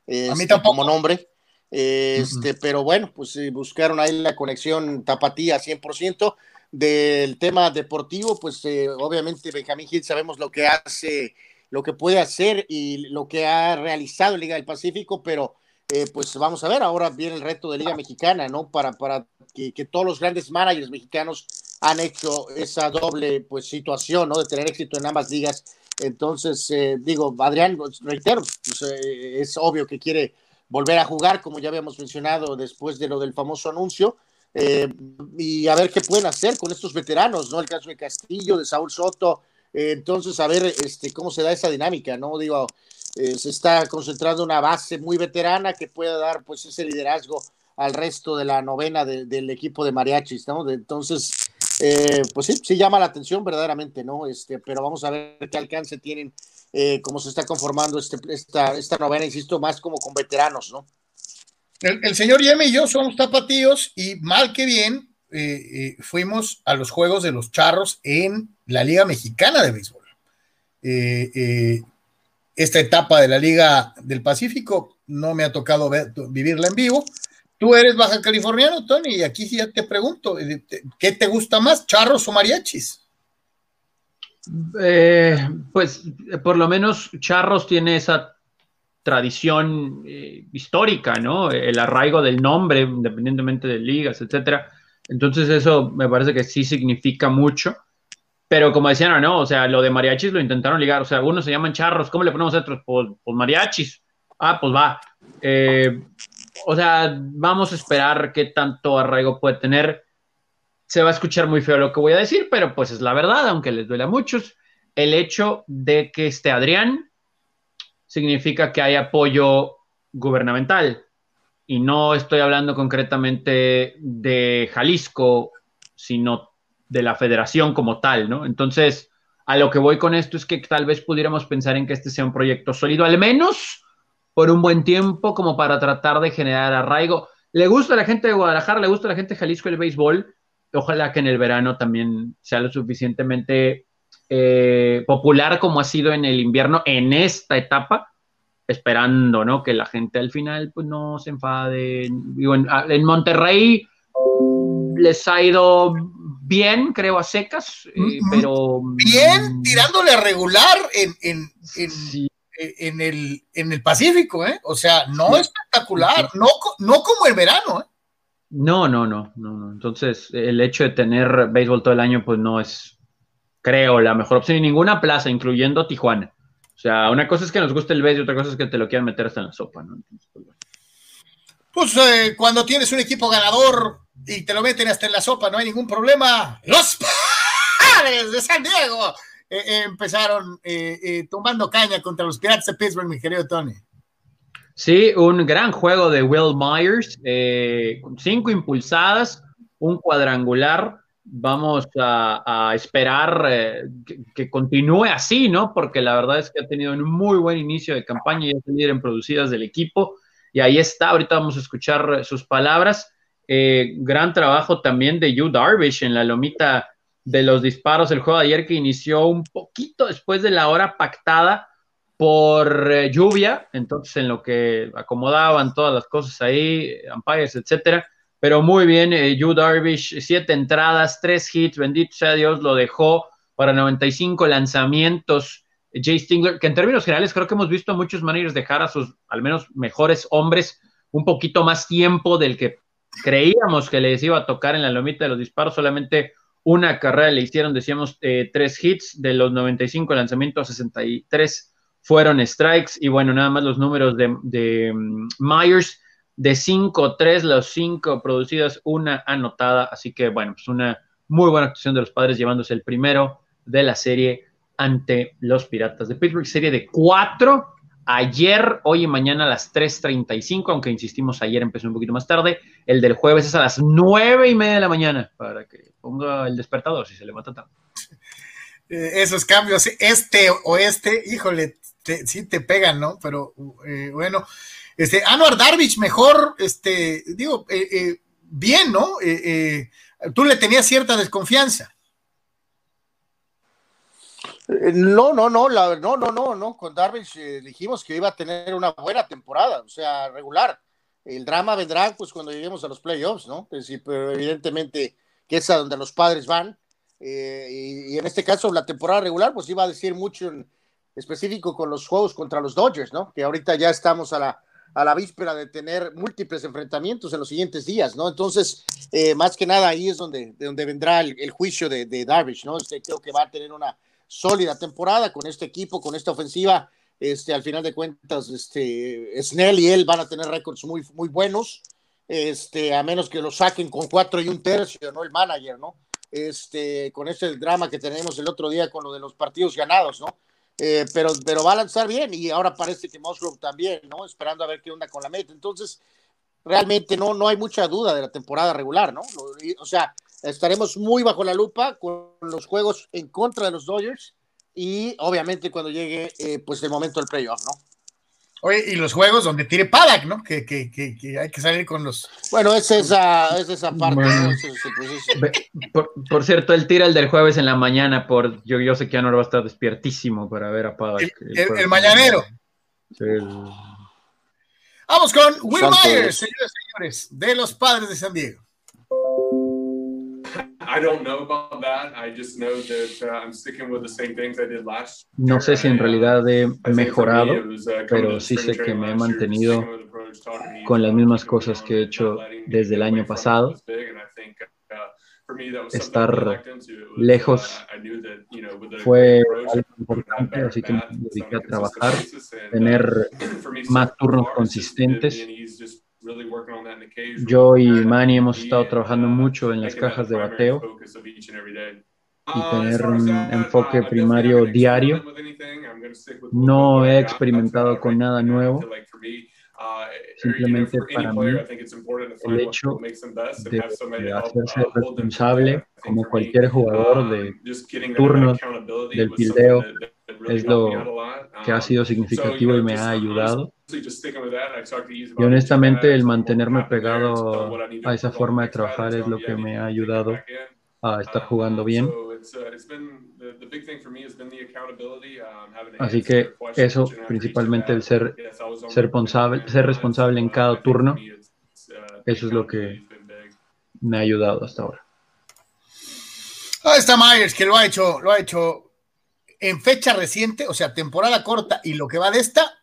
mí este, tampoco. Como nombre. Este, pero bueno, pues buscaron ahí la conexión tapatía 100%. Del tema deportivo, pues eh, obviamente Benjamín Gil sabemos lo que hace, lo que puede hacer y lo que ha realizado en Liga del Pacífico, pero eh, pues vamos a ver, ahora viene el reto de Liga Mexicana, ¿no? Para, para que, todos los grandes managers mexicanos han hecho esa doble pues situación, ¿no? De tener éxito en ambas ligas. Entonces, eh, digo, Adrián, pues, reitero, pues, es obvio que quiere volver a jugar, como ya habíamos mencionado después de lo del famoso anuncio, eh, y a ver qué pueden hacer con estos veteranos, ¿no? El caso de Castillo, de Saúl Soto, eh, entonces a ver este, cómo se da esa dinámica, ¿no? Digo, eh, se está concentrando una base muy veterana que pueda dar pues ese liderazgo al resto de la novena del equipo de mariachis, ¿no? entonces, pues sí, sí llama la atención verdaderamente, ¿no? Este, pero vamos a ver qué alcance tienen, cómo se está conformando este, esta, esta novena, insisto, más como con veteranos, ¿no? El, señor Yeme y yo somos tapatíos y mal que bien eh, eh, fuimos a los juegos de los charros en la Liga Mexicana de Béisbol. Eh, esta etapa de la Liga del Pacífico no me ha tocado vivirla en vivo. Tú eres baja californiano, Tony, y aquí ya te pregunto, ¿qué te gusta más, charros o mariachis? pues por lo menos Charros tiene esa tradición eh, histórica, ¿no? El arraigo del nombre, independientemente de ligas, etcétera. Entonces eso me parece que sí significa mucho. Pero como decían, ¿no? O sea, lo de mariachis lo intentaron ligar. O sea, algunos se llaman charros. ¿Cómo le ponemos a otros? Pues, pues mariachis. Ah, pues va. Eh, o sea, vamos a esperar qué tanto arraigo puede tener. Se va a escuchar muy feo lo que voy a decir, pero pues es la verdad, aunque les duele a muchos. El hecho de que este Adrián significa que hay apoyo gubernamental. Y no estoy hablando concretamente de Jalisco, sino de la federación como tal, ¿no? Entonces, a lo que voy con esto es que tal vez pudiéramos pensar en que este sea un proyecto sólido, al menos por un buen tiempo, como para tratar de generar arraigo. Le gusta a la gente de Guadalajara, le gusta a la gente de Jalisco el béisbol. Ojalá que en el verano también sea lo suficientemente eh, popular como ha sido en el invierno en esta etapa, esperando, ¿no? Que la gente al final pues no se enfade. en, Monterrey les ha ido bien, creo, a secas, eh, pero... Bien, tirándole a regular en, en, en, el, en el Pacífico, ¿eh? O sea, no espectacular, no, no como el verano, ¿eh? No, no, no, no, no. Entonces, el hecho de tener béisbol todo el año, pues no es, creo, la mejor opción. Y ninguna plaza, incluyendo Tijuana. O sea, una cosa es que nos guste el y otra cosa es que te lo quieran meter hasta en la sopa, ¿no? pues, pues eh, cuando tienes un equipo ganador y te lo meten hasta en la sopa, no hay ningún problema. Los [laughs] padres de San Diego eh, eh, empezaron tomando caña contra los Pirates de Pittsburgh, mi querido Tony. Sí, un gran juego de Will Myers, cinco impulsadas, un cuadrangular vamos a, esperar eh, que, continúe así, ¿no? Porque la verdad es que ha tenido un muy buen inicio de campaña y es líder en producidas del equipo. Y ahí está, ahorita vamos a escuchar sus palabras. Eh, gran trabajo también de Yu Darvish en la lomita de los disparos. El juego de ayer que inició un poquito después de la hora pactada por eh, lluvia, entonces en lo que acomodaban todas las cosas ahí, umpires, etcétera pero muy bien, eh, Yu Darvish, siete entradas, tres hits, bendito sea Dios, lo dejó para 95 lanzamientos. Jay Stingler, que en términos generales creo que hemos visto a muchos managers dejar a sus al menos mejores hombres un poquito más tiempo del que creíamos que les iba a tocar en la lomita de los disparos, solamente una carrera le hicieron, decíamos, eh, tres hits de los 95 lanzamientos, 63 fueron strikes y bueno, nada más los números de, de mm, Myers, de 5-3, los 5 producidas, una anotada, así que bueno, pues una muy buena actuación de los padres llevándose el primero de la serie ante los Piratas de Pittsburgh, serie de 4 ayer, hoy y mañana a las 3.35, aunque insistimos, ayer empezó un poquito más tarde. El del jueves es a las 9 y media de la mañana, para que ponga el despertador si se levanta tanto. [laughs] Eh, esos cambios, este o este, híjole, sí te pegan, ¿no? Pero eh, bueno, este, Anuar Darvich mejor, este, digo, eh, bien, ¿no? tú le tenías cierta desconfianza. No, no, no, la, no, no, no, no. Con Darvish dijimos que iba a tener una buena temporada, o sea, regular. El drama vendrá pues cuando lleguemos a los playoffs, ¿no? Es decir, pero evidentemente que es a donde los padres van. Eh, y, en este caso, la temporada regular, pues iba a decir mucho en específico con los juegos contra los Dodgers, ¿no? Que ahorita ya estamos a la, a la víspera de tener múltiples enfrentamientos en los siguientes días, ¿no? Entonces, eh, más que nada ahí es donde, de donde vendrá el, juicio de, de, Darvish, ¿no? Este, creo que va a tener una sólida temporada con este equipo, con esta ofensiva. Este, al final de cuentas, este, Snell y él van a tener récords muy, muy buenos este, a menos que lo saquen con cuatro y un tercio, ¿no? El manager, ¿no? Este, con ese drama que tenemos el otro día con lo de los partidos ganados, ¿no? Eh, pero, pero va a lanzar bien y ahora parece que Musgrove también, ¿no? Esperando a ver qué onda con la meta. Entonces, realmente no, no hay mucha duda de la temporada regular, ¿no? O sea, estaremos muy bajo la lupa con los juegos en contra de los Dodgers y obviamente cuando llegue eh, pues el momento del playoff, ¿no? Oye, y los juegos donde tire Paddock, ¿no? Que, que, que, hay que salir con los. Bueno, es esa, es esa parte. por, cierto, él tira el del jueves en la mañana. por Yo, yo sé que no va a estar despiertísimo para ver a Paddock. El, mañanero. Vamos con Will Myers, señores y señores, de los padres de San Diego. No sé si en realidad he mejorado, uh, pero sí sé que me he mantenido con las mismas cosas que he hecho desde el año pasado. Uh, Estar lejos uh, fue algo importante, así que me dediqué a trabajar, tener más turnos consistentes yo y Manny hemos estado trabajando mucho en las cajas de bateo y uh, tener un enfoque primario diario. No he experimentado con nada nuevo. Uh, Simplemente para mí el hecho de, hacerse responsable como cualquier jugador um, de turnos del pildeo es lo que ha sido significativo y me ha ayudado. Y honestamente el mantenerme pegado a esa forma de trabajar es lo que me ha ayudado a estar jugando bien. Así que eso, principalmente el ser, ser, responsable, ser responsable en cada turno, eso es lo que me ha ayudado hasta ahora. Ahí está Myers, que lo ha hecho, lo ha hecho en fecha reciente, o sea, temporada corta y lo que va de esta,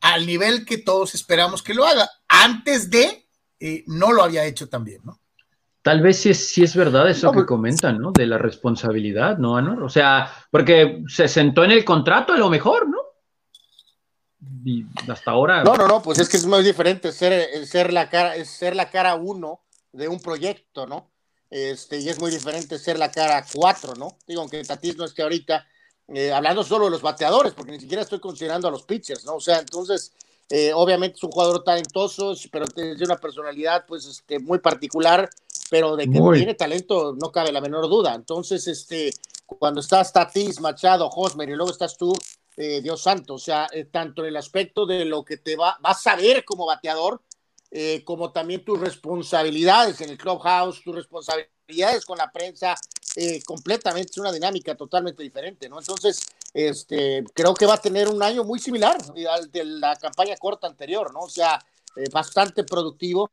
al nivel que todos esperamos que lo haga. Antes de, eh, no lo había hecho también, ¿no? Tal vez sí es, es verdad eso que comentan, ¿no? De la responsabilidad, ¿no, Anor? O sea, porque se sentó en el contrato a lo mejor, ¿no? Y hasta ahora. No, no, no, pues es que es muy diferente ser, ser, la, cara, ser la cara uno de un proyecto, ¿no? Este, y es muy diferente ser la cara cuatro, ¿no? Digo, aunque Tatis no es que ahorita, eh, hablando solo de los bateadores, porque ni siquiera estoy considerando a los pitchers, ¿no? O sea, entonces, eh, obviamente es un jugador talentoso, pero tiene una personalidad, pues, este, muy particular pero de que tiene talento no cabe la menor duda. Entonces, este, cuando estás Tatis, Machado, Hosmer y luego estás tú, eh, Dios santo, o sea, tanto en el aspecto de lo que te va, vas a ver como bateador, como también tus responsabilidades en el clubhouse, tus responsabilidades con la prensa, completamente, es una dinámica totalmente diferente, ¿no? Entonces, este, creo que va a tener un año muy similar al de la campaña corta anterior, ¿no? O sea, bastante productivo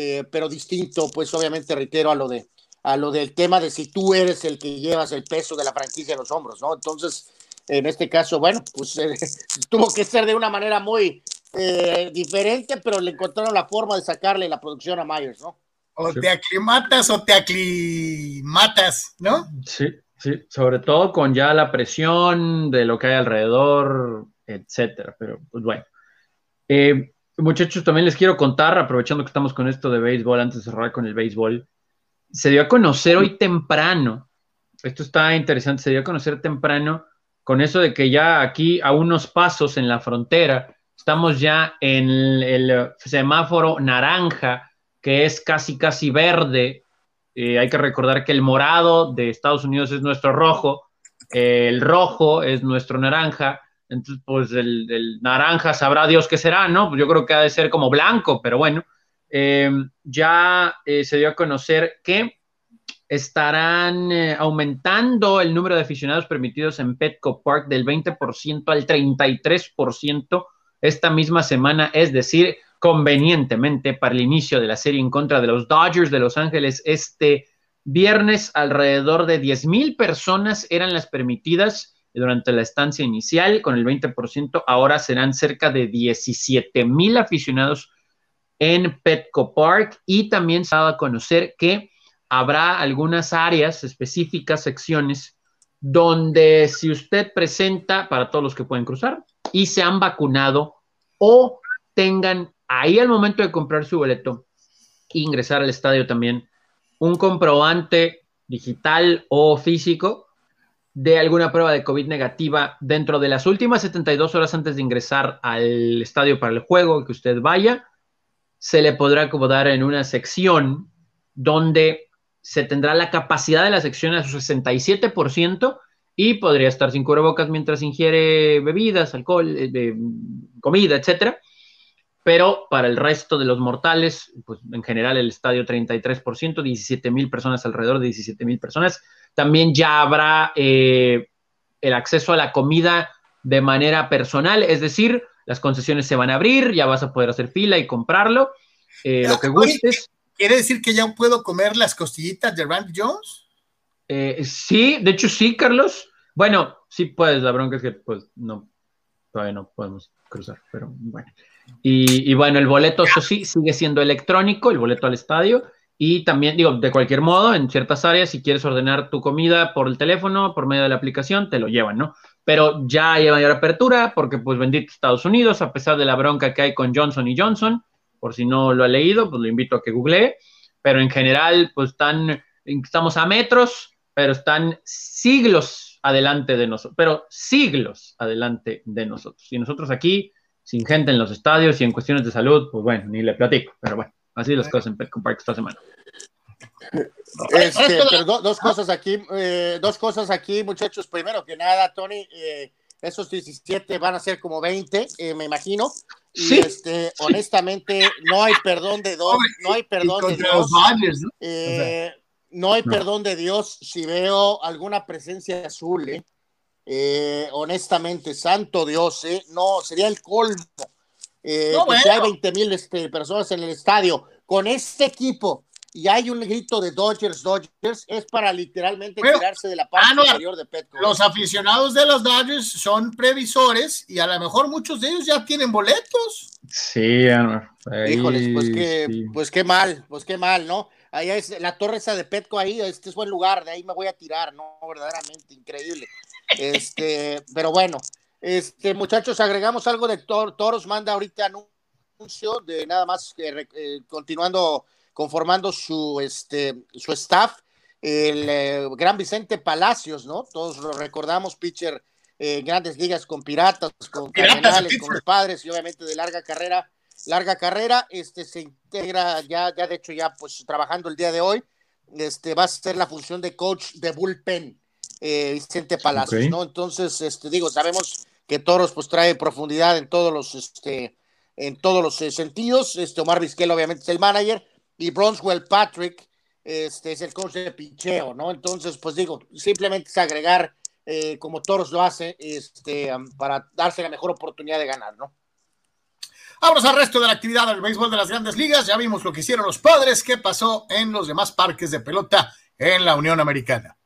eh, pero distinto, pues obviamente reitero a lo de a lo del tema de si tú eres el que llevas el peso de la franquicia en los hombros, ¿no? Entonces, en este caso, bueno, pues eh, [laughs] tuvo que ser de una manera muy, eh, diferente, pero le encontraron la forma de sacarle la producción a Myers, ¿no? O te aclimatas o te aclimatas, ¿no? Sí, sí, sobre todo con ya la presión de lo que hay alrededor, etcétera. Pero pues bueno. Eh, muchachos, también les quiero contar, aprovechando que estamos con esto de béisbol, antes de cerrar con el béisbol, se dio a conocer hoy temprano, esto está interesante, se dio a conocer temprano con eso de que ya aquí a unos pasos en la frontera, estamos ya en el semáforo naranja que es casi, casi verde. Eh, hay que recordar que el morado de Estados Unidos es nuestro rojo, el rojo es nuestro naranja, entonces pues el, naranja sabrá Dios qué será, ¿no? Yo creo que ha de ser como blanco, pero bueno, eh, ya eh, se dio a conocer que estarán aumentando el número de aficionados permitidos en Petco Park del 20% al 33% esta misma semana, es decir, convenientemente para el inicio de la serie en contra de los Dodgers de Los Ángeles este viernes. Alrededor de 10 mil personas eran las permitidas durante la estancia inicial con el 20%. Ahora serán cerca de 17 mil aficionados en Petco Park y también se ha dado a conocer que habrá algunas áreas específicas, secciones, donde si usted presenta, para todos los que pueden cruzar, y se han vacunado o tengan ahí al momento de comprar su boleto ingresar al estadio también un comprobante digital o físico de alguna prueba de COVID negativa dentro de las últimas 72 horas antes de ingresar al estadio para el juego que usted vaya, se le podrá acomodar en una sección donde se tendrá la capacidad de la sección a su 67% y podría estar sin cubrebocas mientras ingiere bebidas, alcohol, eh, comida, etcétera pero para el resto de los mortales, pues en general el estadio 33%, 17 mil personas, alrededor de 17 mil personas. También ya habrá eh, el acceso a la comida de manera personal, es decir, las concesiones se van a abrir, ya vas a poder hacer fila y comprarlo, eh, lo que gustes. ¿Quiere decir que ya puedo comer las costillitas de Randy Jones? Eh, sí, de hecho sí, Carlos. Bueno, sí puedes, la bronca es que pues no, todavía no podemos cruzar, pero bueno. Y, bueno, el boleto, eso sí, sigue siendo electrónico, el boleto al estadio. Y también, digo, de cualquier modo, en ciertas áreas, si quieres ordenar tu comida por el teléfono, por medio de la aplicación, te lo llevan, ¿no? Pero ya hay mayor apertura, porque pues bendito Estados Unidos, a pesar de la bronca que hay con Johnson y Johnson, por si no lo ha leído, pues lo invito a que googlee. Pero en general, pues están, estamos a metros, pero están siglos adelante de nosotros, pero siglos adelante de nosotros. Y nosotros aquí sin gente en los estadios y en cuestiones de salud, pues bueno, ni le platico, pero bueno, así las cosas en Petco Park esta semana. Este, [laughs] pero dos cosas aquí, eh, dos cosas aquí, muchachos. Primero que nada, Tony, eh, esos 17 van a ser como 20, eh, me imagino. Y sí, este, honestamente, no hay perdón de dos, no hay perdón de Dios. ¿no? no hay perdón de Dios si veo alguna presencia azul, ¿eh? Eh, honestamente, santo Dios, ¿eh? no, sería el colmo. Eh, si hay 20 mil este, personas en el estadio con este equipo y hay un grito de Dodgers, Dodgers, es para literalmente tirarse de la parte superior de Petco. Los aficionados de los Dodgers son previsores y a lo mejor muchos de ellos ya tienen boletos. Sí, Híjoles, pues qué, pues qué mal, pues qué mal, ¿no? Ahí es la torre esa de Petco ahí, este es buen lugar, de ahí me voy a tirar, ¿no? Verdaderamente increíble. Este, pero bueno, este, muchachos, agregamos algo de Toros, manda ahorita anuncio de nada más eh, continuando conformando su, este, su staff, el eh, gran Vicente Palacios, ¿no? Todos lo recordamos, pitcher en grandes ligas con Piratas, con Cardenales, con padres y obviamente de larga carrera, larga carrera, este se integra ya, ya de hecho ya pues trabajando el día de hoy, este va a ser la función de coach de bullpen eh, Vicente Palacios, ¿no? Entonces, este, digo, sabemos que Toros pues trae profundidad en todos los, este, en todos los eh, sentidos. Este, Omar Vizquel obviamente es el manager y Bronswell Patrick este, es el coach de pincheo, ¿no? Entonces, pues digo, simplemente es agregar eh, como Toros lo hace este, para darse la mejor oportunidad de ganar, ¿no? Vamos al resto de la actividad del béisbol de las grandes ligas. Ya vimos lo que hicieron los padres, qué pasó en los demás parques de pelota en la Unión Americana.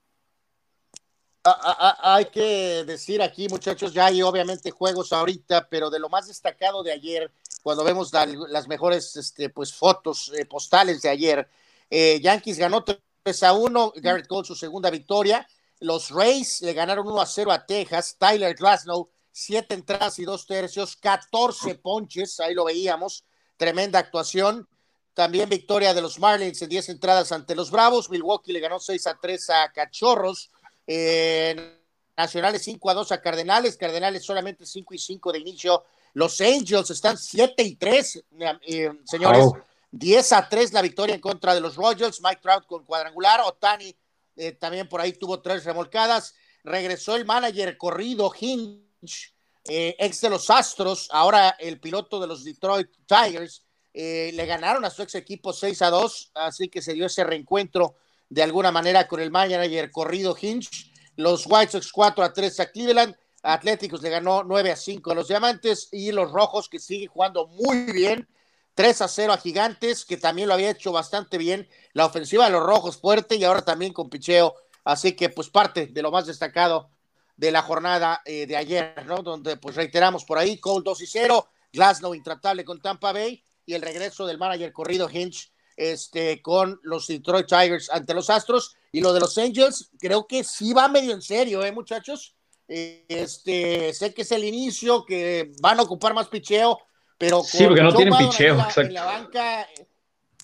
Hay que decir aquí, muchachos, ya hay obviamente juegos ahorita, pero de lo más destacado de ayer, cuando vemos las mejores este, pues, fotos eh, postales de ayer, eh, Yankees ganó 3 a 1, Garrett Cole su segunda victoria, los Rays le ganaron 1 a 0 a Texas, Tyler Glasnow, siete entradas y dos tercios, 14 ponches, ahí lo veíamos, tremenda actuación. También victoria de los Marlins en 10 entradas ante los Bravos. Milwaukee le ganó 6 a 3 a Cachorros. Eh, Nacionales 5 a 2 a Cardenales. Cardenales solamente 5 y 5 de inicio. Los Angels están 7 y 3, eh, señores. 10 a 3 la victoria en contra de los Royals. Mike Trout con cuadrangular. Otani eh, también por ahí tuvo tres remolcadas. Regresó el manager corrido Hinch, ex de los Astros, ahora el piloto de los Detroit Tigers eh, le ganaron a su ex equipo 6 a 2, así que se dio ese reencuentro de alguna manera con el manager corrido Hinch. Los White Sox 4 a 3 a Cleveland. Atléticos le ganó 9 a 5 a los Diamantes y los Rojos que siguen jugando muy bien. 3 a 0 a Gigantes, que también lo había hecho bastante bien. La ofensiva de los Rojos fuerte y ahora también con picheo. Así que, pues, parte de lo más destacado de la jornada eh, de ayer, ¿no? Donde, pues, reiteramos por ahí, Cole 2 y 0, Glasnow intratable con Tampa Bay y el regreso del manager corrido Hinch este, con los Detroit Tigers ante los Astros. Y lo de los Angels, creo que sí va medio en serio, ¿eh, muchachos? Este, sé que es el inicio, que van a ocupar más picheo, pero sí, porque no tienen picheo, en la, banca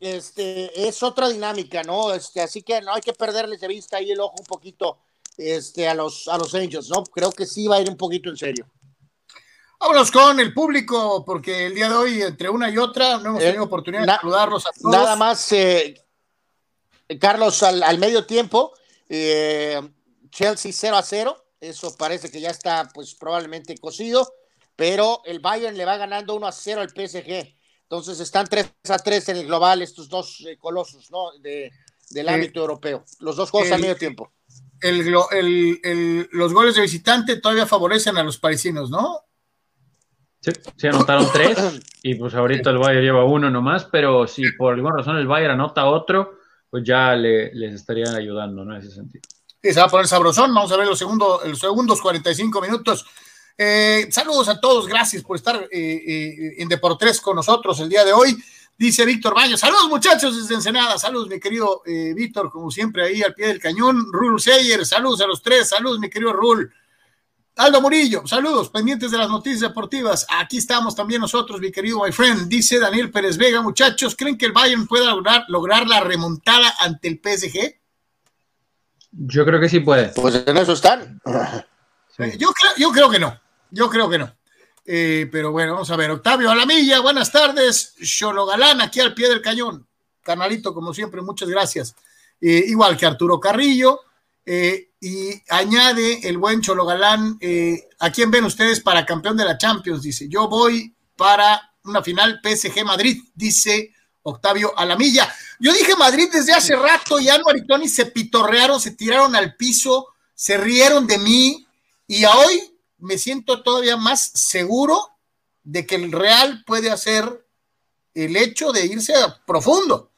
este, es otra dinámica, ¿no? Este, así que no hay que perderles de vista ahí el ojo un poquito este, a, los, a los Angels, ¿no? Creo que sí va a ir un poquito en serio. Vámonos con el público, porque el día de hoy, entre una y otra, no hemos tenido eh, oportunidad de saludarlos a todos. Nada más, eh, Carlos, al, medio tiempo, eh, Chelsea 0 a 0, eso parece que ya está, pues probablemente cocido, pero el Bayern le va ganando 1 a 0 al PSG. Entonces están 3 a 3 en el global estos dos colosos, ¿no? De, del ámbito europeo. Los dos juegos al medio tiempo. los goles de visitante todavía favorecen a los parisinos, ¿no? Sí, sí, anotaron [coughs] tres y pues ahorita el Bayern lleva uno nomás, pero si por alguna razón el Bayern anota otro, pues ya le, les estarían ayudando, ¿no? En ese sentido. Sí, se va a poner sabrosón, vamos a ver los segundos, los segundos 45 minutos. Eh, saludos a todos, gracias por estar eh, eh, en Deportes con nosotros el día de hoy. Dice Víctor Baños, saludos muchachos desde Ensenada, saludos mi querido Víctor, como siempre ahí al pie del cañón. Rul Seyer, saludos a los tres, saludos mi querido Rul. Aldo Murillo, saludos, pendientes de las noticias deportivas. Aquí estamos también nosotros, mi querido my friend. Dice Daniel Pérez Vega, muchachos, ¿creen que el Bayern pueda lograr, lograr la remontada ante el PSG? Yo creo que sí puede. Pues en eso están. Eh, yo, creo, yo creo que no, yo creo que no. Eh, pero bueno, vamos a ver. Octavio Alamilla, buenas tardes. Cholo Galán, aquí al pie del cañón. Canalito, como siempre, muchas gracias. Eh, igual que Arturo Carrillo. Eh, y añade el buen Cholo Galán, eh, ¿a quién ven ustedes para campeón de la Champions? Dice, yo voy para una final PSG Madrid, dice Octavio Alamilla. Yo dije Madrid desde hace rato y Anuar y Tony se pitorrearon, se tiraron al piso, se rieron de mí y hoy me siento todavía más seguro de que el Real puede hacer el hecho de irse a profundo.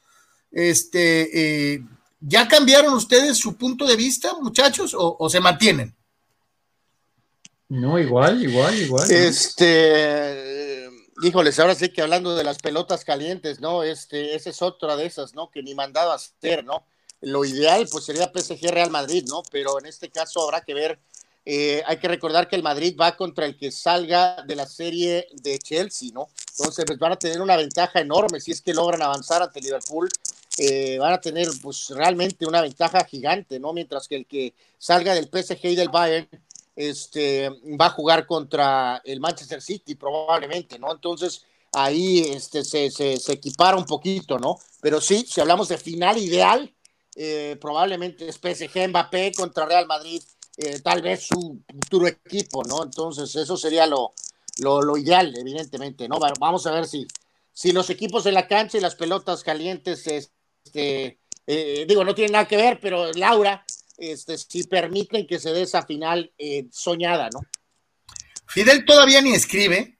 Este, eh, ¿Ya cambiaron ustedes su punto de vista, muchachos, o, se mantienen? No, igual, igual, igual. Este, híjoles, ahora sí que hablando de las pelotas calientes, ¿no? Este, esa es otra de esas, ¿no? Que ni mandado a hacer, ¿no? Lo ideal, pues sería PSG Real Madrid, ¿no? Pero en este caso habrá que ver. Eh, hay que recordar que el Madrid va contra el que salga de la serie de Chelsea, ¿no? Entonces, pues van a tener una ventaja enorme si es que logran avanzar ante Liverpool eh, van a tener pues realmente una ventaja gigante, ¿no? Mientras que el que salga del PSG y del Bayern este, va a jugar contra el Manchester City probablemente, ¿no? Entonces ahí este, se, se, equipara un poquito, ¿no? Pero sí, si hablamos de final ideal, eh, probablemente es PSG Mbappé contra Real Madrid, eh, tal vez su futuro equipo, ¿no? Entonces eso sería lo, lo, lo ideal, evidentemente, ¿no? Vamos a ver si, si los equipos en la cancha y las pelotas calientes este, eh, digo, no tiene nada que ver, pero Laura, este, si permiten que se dé esa final eh, soñada, ¿no? Fidel todavía ni escribe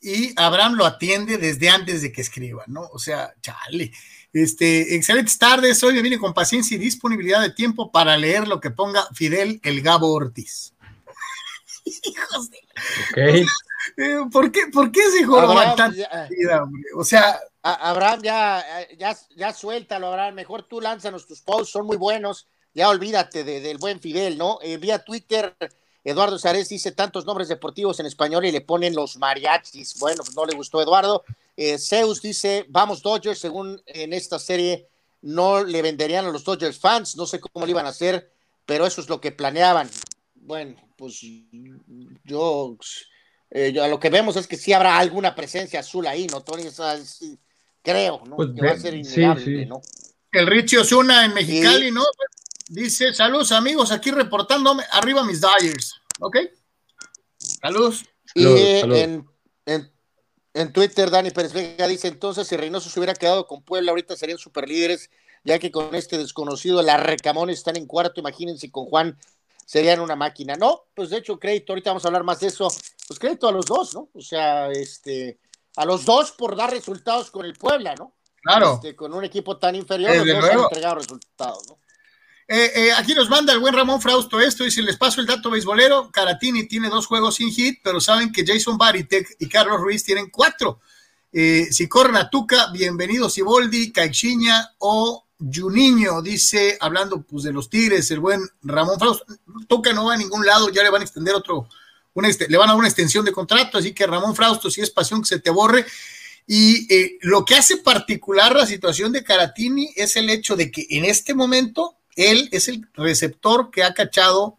y Abraham lo atiende desde antes de que escriba, ¿no? O sea, chale. Este, excelentes tardes. Hoy me viene con paciencia y disponibilidad de tiempo para leer lo que ponga Fidel el Gabo Ortiz. [laughs] Hijos de. Eh, ¿Por qué, por qué Abraham, tan hombre? O sea, Abraham, ya, ya, ya suéltalo, Abraham. Mejor tú lánzanos tus posts, son muy buenos. Ya olvídate de- del buen Fidel, ¿no? Eh, vía Twitter, Eduardo Sarés dice tantos nombres deportivos en español y le ponen los mariachis. Bueno, pues no le gustó Eduardo. Eh, Zeus dice, vamos Dodgers, según en esta serie no le venderían a los Dodgers fans, no sé cómo lo iban a hacer, pero eso es lo que planeaban. Bueno, pues yo, eh, lo que vemos es que sí habrá alguna presencia azul ahí, ¿no, Tony? Sea, sí, creo, ¿no? Pues que va a ser sí, innegable, sí. ¿no? el Richie Osuna en Mexicali, ¿no? Dice, saludos amigos, aquí reportándome, arriba mis Dodgers, ¿ok? Saludos. Y Saludos, eh. En, en, en Twitter, Dani Pérez Vega dice, entonces si Reynoso se hubiera quedado con Puebla, ahorita serían superlíderes, ya que con este desconocido, la Recamón están en cuarto, imagínense con Juan serían una máquina. No, pues de hecho, crédito, ahorita vamos a hablar más de eso, pues crédito a los dos, ¿no? O sea, este, a los dos por dar resultados con el Puebla, ¿no? Claro. Este, con un equipo tan inferior, Desde los dos han entregado resultados, ¿no? Eh, eh, aquí nos manda el buen Ramón Frausto esto, dice, les paso el dato beisbolero, Caratini tiene dos juegos sin hit, pero saben que Jason Baritek y Carlos Ruiz tienen cuatro. Eh, si corren a Tuca, bienvenido Siboldi, Caixinha o Juninho, dice, hablando pues de los Tigres, el buen Ramón Frausto. Tuca no va a ningún lado, ya le van a extender otro, una, este- le van a dar una extensión de contrato, así que Ramón Frausto, si es pasión que se te borre. Y eh, lo que hace particular la situación de Caratini es el hecho de que en este momento él es el receptor que ha cachado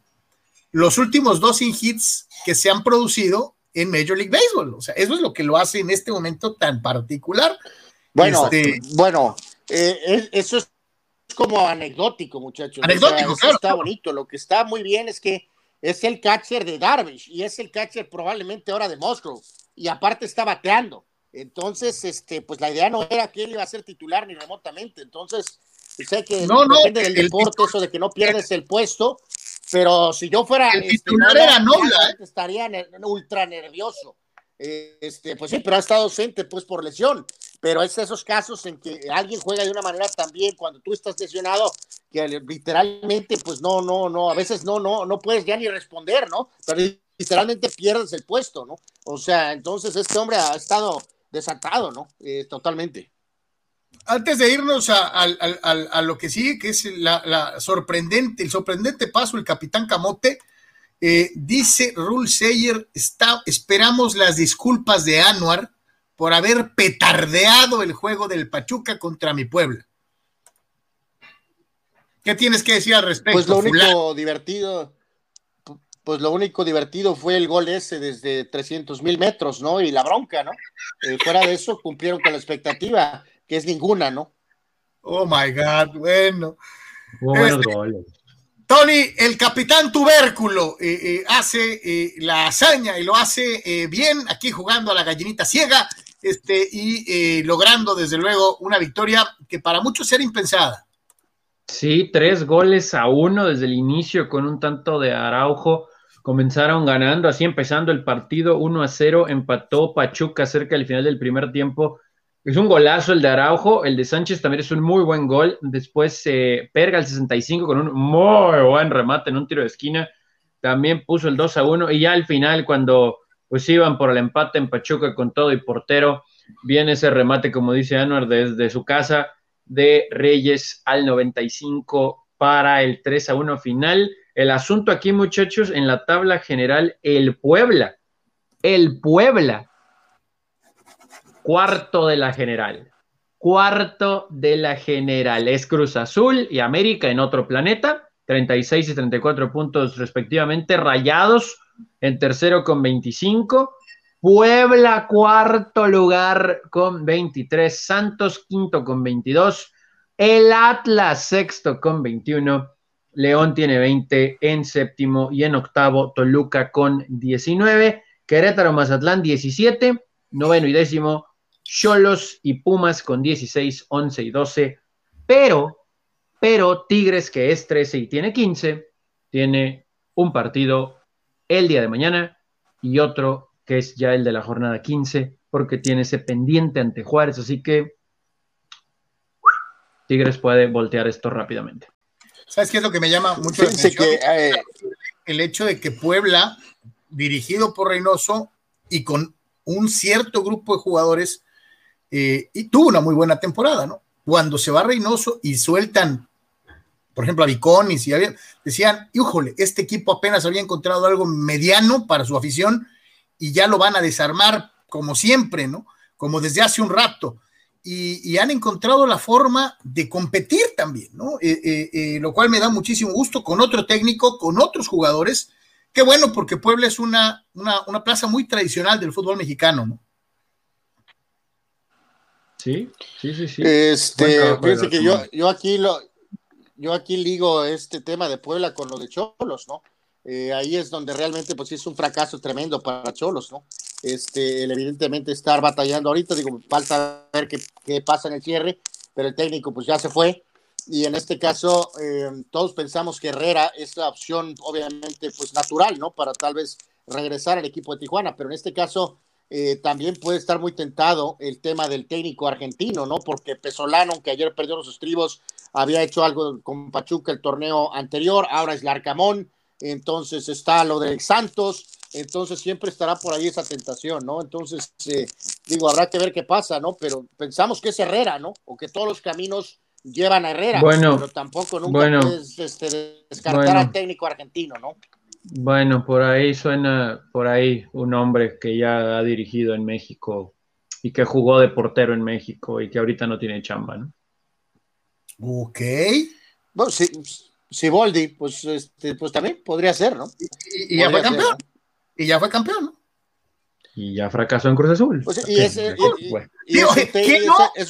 los últimos dos in hits que se han producido en Major League Baseball. O sea, eso es lo que lo hace en este momento tan particular. Bueno, Este- bueno, eh, es- eso es como anecdótico, muchachos. Anecdótico, claro, Está bonito. Lo que está muy bien es que es el catcher de Darvish y es el catcher probablemente ahora de Musgrove y aparte está bateando. Entonces, este, pues la idea no era que él iba a ser titular ni remotamente. Entonces, sé que No, no, depende del el deporte eso de que no pierdes el puesto, pero si yo fuera El este, titular era Nola, claramente estaría ner- ultra nervioso. Eh, Este, pues sí, pero ha estado ausente pues por lesión. Pero es esos casos en que alguien juega de una manera también cuando tú estás lesionado que literalmente pues no, no, no, a veces no, no, no puedes ya ni responder, ¿no? Pero literalmente pierdes el puesto, ¿no? O sea, entonces este hombre ha estado desatado, ¿no? Eh, totalmente. Antes de irnos a, a lo que sigue, que es la, la sorprendente, el sorprendente paso del capitán Camote, eh, dice Rule Sayer, está, esperamos las disculpas de Anuar por haber petardeado el juego del Pachuca contra mi Puebla. ¿Qué tienes que decir al respecto? Pues lo único fulano? divertido, pu- pues lo único divertido fue el gol ese desde 300 mil metros, ¿no? Y la bronca, ¿no? Eh, fuera de eso cumplieron con la expectativa, que es ninguna, ¿no? Oh my God, bueno. Buenos Este- goles. Tony, el capitán tubérculo eh, eh, hace eh, la hazaña y lo hace eh, bien aquí jugando a la gallinita ciega este, y eh, logrando desde luego una victoria que para muchos era impensada. Sí, tres goles a uno desde el inicio con un tanto de Araujo. Comenzaron ganando, así empezando el partido 1 a 0, empató Pachuca cerca del final del primer tiempo. Es un golazo el de Araujo, el de Sánchez también es un muy buen gol. Después eh, Perga el 65 con un muy buen remate en un tiro de esquina. También puso el 2 a 1 y ya al final cuando pues iban por el empate en Pachuca con todo y portero, viene ese remate como dice Anuar desde su casa de Reyes al 95 para el 3 a 1 final. El asunto aquí, muchachos, en la tabla general, el Puebla, el Puebla, cuarto de la general, cuarto de la general, es Cruz Azul y América en otro planeta, 36 y 34 puntos respectivamente, rayados en tercero con 25. Puebla, cuarto lugar con 23. Santos, quinto con 22. El Atlas, sexto con 21. León tiene 20 en séptimo y en octavo Toluca con 19. Querétaro, Mazatlán 17. Noveno y décimo Cholos y Pumas con 16, 11 y 12. Pero, pero Tigres, que es 13 y tiene 15, tiene un partido el día de mañana y otro que es ya el de la jornada 15, porque tiene ese pendiente ante Juárez, así que Tigres puede voltear esto rápidamente. ¿Sabes qué es lo que me llama mucho la atención? Eh, el hecho de que Puebla, dirigido por Reynoso y con un cierto grupo de jugadores, eh, y tuvo una muy buena temporada, ¿no? Cuando se va Reynoso y sueltan, por ejemplo, a Viconis y había, decían, híjole, este equipo apenas había encontrado algo mediano para su afición y ya lo van a desarmar como siempre, ¿no? Como desde hace un rato y, han encontrado la forma de competir también, ¿no? Eh, eh, eh, lo cual me da muchísimo gusto con otro técnico, con otros jugadores. Qué bueno, porque Puebla es una, una, plaza muy tradicional del fútbol mexicano, ¿no? Sí, sí, sí, sí. Este, fíjense que yo, yo aquí lo, yo aquí ligo este tema de Puebla con lo de Cholos, ¿no? ahí es donde realmente pues es un fracaso tremendo para Cholos, ¿no? este, el evidentemente estar batallando ahorita, digo, falta ver qué, qué, pasa en el cierre, pero el técnico pues ya se fue y en este caso eh, todos pensamos que Herrera es la opción obviamente pues natural, ¿no? Para tal vez regresar al equipo de Tijuana, pero en este caso eh, también puede estar muy tentado el tema del técnico argentino, ¿no? Porque Pesolano, que ayer perdió los estribos, había hecho algo con Pachuca el torneo anterior, ahora es Larcamón, entonces está lo de Santos, entonces siempre estará por ahí esa tentación, ¿no? Entonces, eh, digo, habrá que ver qué pasa, ¿no? Pero pensamos que es Herrera, ¿no? O que todos los caminos llevan a Herrera, bueno, pero tampoco nunca puedes este, descartar al técnico argentino, ¿no? Bueno, por ahí suena, por ahí un hombre que ya ha dirigido en México y que jugó de portero en México y que ahorita no tiene chamba, ¿no? Ok. Bueno, si, si Boldi, pues, este, pues también podría ser, ¿no? Y, ya fue campeón. Y ya fue campeón, ¿no? Y ya fracasó en Cruz Azul. Pues, y, es,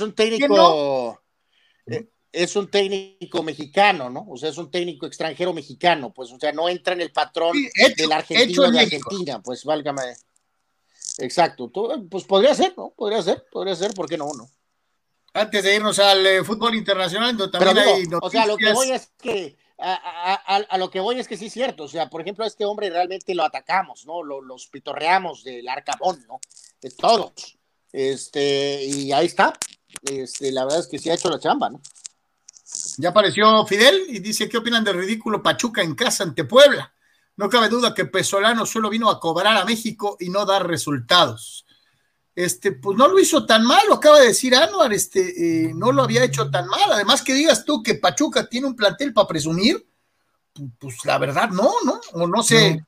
un técnico. Eh, es un técnico mexicano, ¿no? O sea, es un técnico extranjero mexicano, pues, o sea, no entra en el patrón del argentino de Argentina, pues, válgame. Exacto, pues podría ser, ¿no? Podría ser, podría ser, ¿por qué no? no? Antes de irnos al eh, fútbol internacional, también hay O sea, lo que voy es que a, lo que voy es que sí es cierto, o sea, por ejemplo, a este hombre realmente lo atacamos, ¿no? Lo, los pitorreamos del arcabón, ¿no? De todos. Este, y ahí está. Este, la verdad es que sí ha hecho la chamba, ¿no? Ya apareció Fidel y dice, ¿qué opinan del ridículo Pachuca en casa ante Puebla? No cabe duda que Pesolano solo vino a cobrar a México y no dar resultados este, pues no lo hizo tan mal, lo acaba de decir Anuar, este, eh, no lo había hecho tan mal. Además que digas tú que Pachuca tiene un plantel para presumir, pues la verdad no, ¿no? O no sé.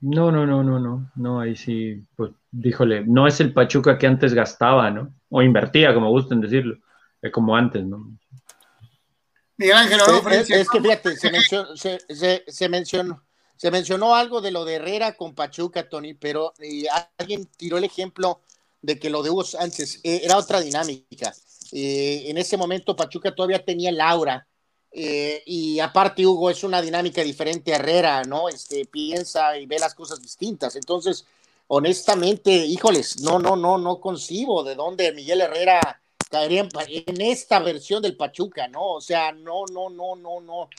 No, no, no, no, no, no, ahí sí, pues díjole, no es el Pachuca que antes gastaba, ¿no? O invertía, como gusten decirlo, es como antes, ¿no? Miguel Ángel, es, es, que fíjate, se mencionó, se, se mencionó se mencionó algo de lo de Herrera con Pachuca, Tony, pero eh, alguien tiró el ejemplo de que lo de Hugo Sánchez eh, era otra dinámica. Eh, en ese momento Pachuca todavía tenía Laura y aparte Hugo es una dinámica diferente a Herrera, ¿no? Este, piensa y ve las cosas distintas. Entonces, honestamente, híjoles, no, no, no, no concibo de dónde Miguel Herrera caería en, en esta versión del Pachuca, ¿no? O sea, no, no, no, no, no.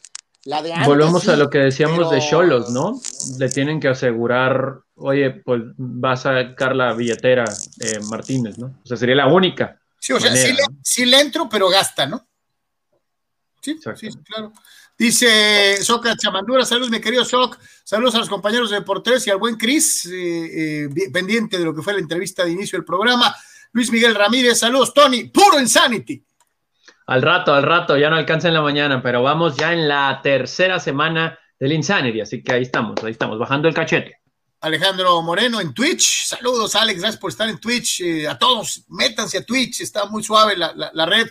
Volvemos a lo que decíamos de Cholos, ¿no? Le tienen que asegurar, oye, pues vas a sacar la billetera eh, Martínez, ¿no? O sea, sería la única. Sí, o sea, sí, le, entro, pero gasta, ¿no? Sí, sí, claro. Dice Soca Chamandura, saludos mi querido Soc, saludos a los compañeros de Portres y al buen Cris, eh, eh, pendiente de lo que fue la entrevista de inicio del programa. Luis Miguel Ramírez, saludos, Tony, puro insanity. Al rato, al rato, ya no alcanza en la mañana, pero vamos ya en la tercera semana del Insanity, así que ahí estamos, ahí estamos, bajando el cachete. Alejandro Moreno en Twitch. Saludos, Alex. Gracias por estar en Twitch. Eh, a todos, métanse a Twitch. Está muy suave la, red.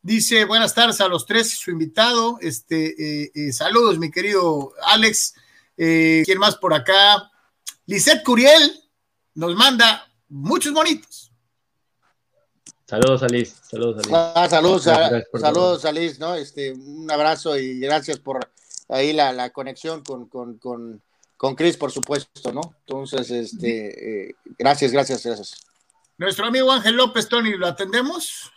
Dice buenas tardes a los tres, su invitado. Este, eh, eh, saludos, mi querido Alex. ¿Quién más por acá? Lisette Curiel nos manda muchos bonitos. Saludos a Liz, saludos a Liz. Ah, saludos, a, saludos a Liz, ¿no? Este, un abrazo y gracias por ahí la, conexión con, con, con, con Chris, por supuesto, ¿no? Entonces, este, eh, gracias, gracias, gracias. Nuestro amigo Ángel López, Tony, ¿lo atendemos?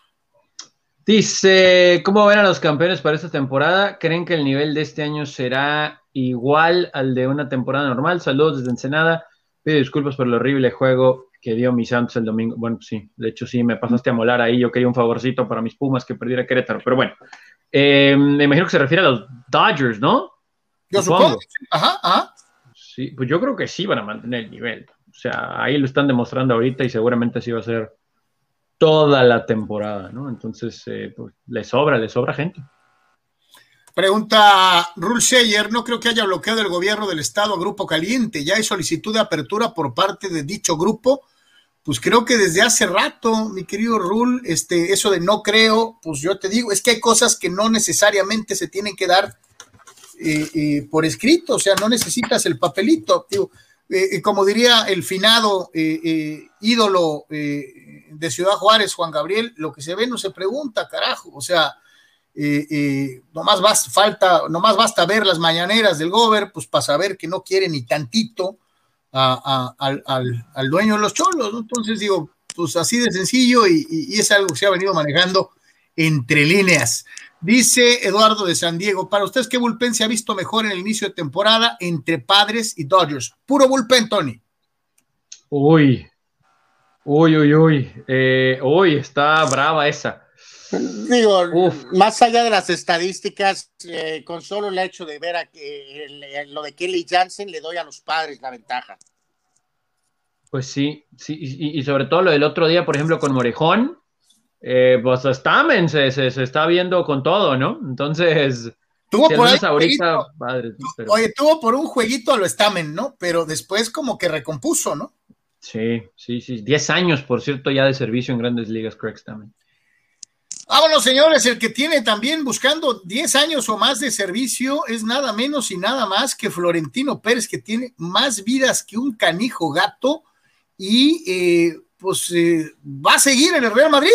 Dice, ¿cómo ven a los campeones para esta temporada? ¿Creen que el nivel de este año será igual al de una temporada normal? Saludos desde Ensenada. Pido disculpas por el horrible juego que dio mi Santos el domingo. Bueno, sí, de hecho sí, me pasaste a molar ahí. Yo quería un favorcito para mis Pumas que perdiera Querétaro, pero bueno. Eh, me imagino que se refiere a los Dodgers, ¿no? Yo supongo. Ajá, ajá. Sí, pues yo creo que sí van a mantener el nivel. O sea, ahí lo están demostrando ahorita y seguramente así va a ser toda la temporada, ¿no? Entonces, eh, pues le sobra, le sobra gente. Pregunta Rul Sheyer, no creo que haya bloqueado el gobierno del estado a Grupo Caliente. Ya hay solicitud de apertura por parte de dicho grupo. Pues creo que desde hace rato, mi querido Rul, este, eso de no creo, pues yo te digo, es que hay cosas que no necesariamente se tienen que dar eh, eh, por escrito, o sea, no necesitas el papelito. Eh, como diría el finado ídolo de Ciudad Juárez, Juan Gabriel, lo que se ve no se pregunta, carajo. O sea, nomás, basta, falta, nomás basta ver las mañaneras del Gober, pues para saber que no quiere ni tantito al, dueño de los cholos. Entonces digo, pues así de sencillo y, es algo que se ha venido manejando entre líneas. Dice Eduardo de San Diego, para ustedes, ¿qué bullpen se ha visto mejor en el inicio de temporada entre Padres y Dodgers? Puro bullpen, Tony. Uy, uy, uy, uy, eh, uy, está brava esa. Digo, más allá de las estadísticas, eh, con solo el hecho de ver a que, lo de Kelly Jansen, le doy a los padres la ventaja. Pues sí, sí, y, sobre todo lo del otro día, por ejemplo, con Morejón, eh, pues Stamen se, se, está viendo con todo, ¿no? Entonces, tuvo por ahí ahorita, Oye, tuvo por un jueguito a lo Stamen, ¿no? Pero después como que recompuso, ¿no? Sí, sí, sí. Diez años, por cierto, ya de servicio en grandes ligas, Craig Stamen. Vámonos, señores, el que tiene también buscando 10 años o más de servicio es nada menos y nada más que Florentino Pérez, que tiene más vidas que un canijo gato y eh, pues eh, va a seguir en el Real Madrid.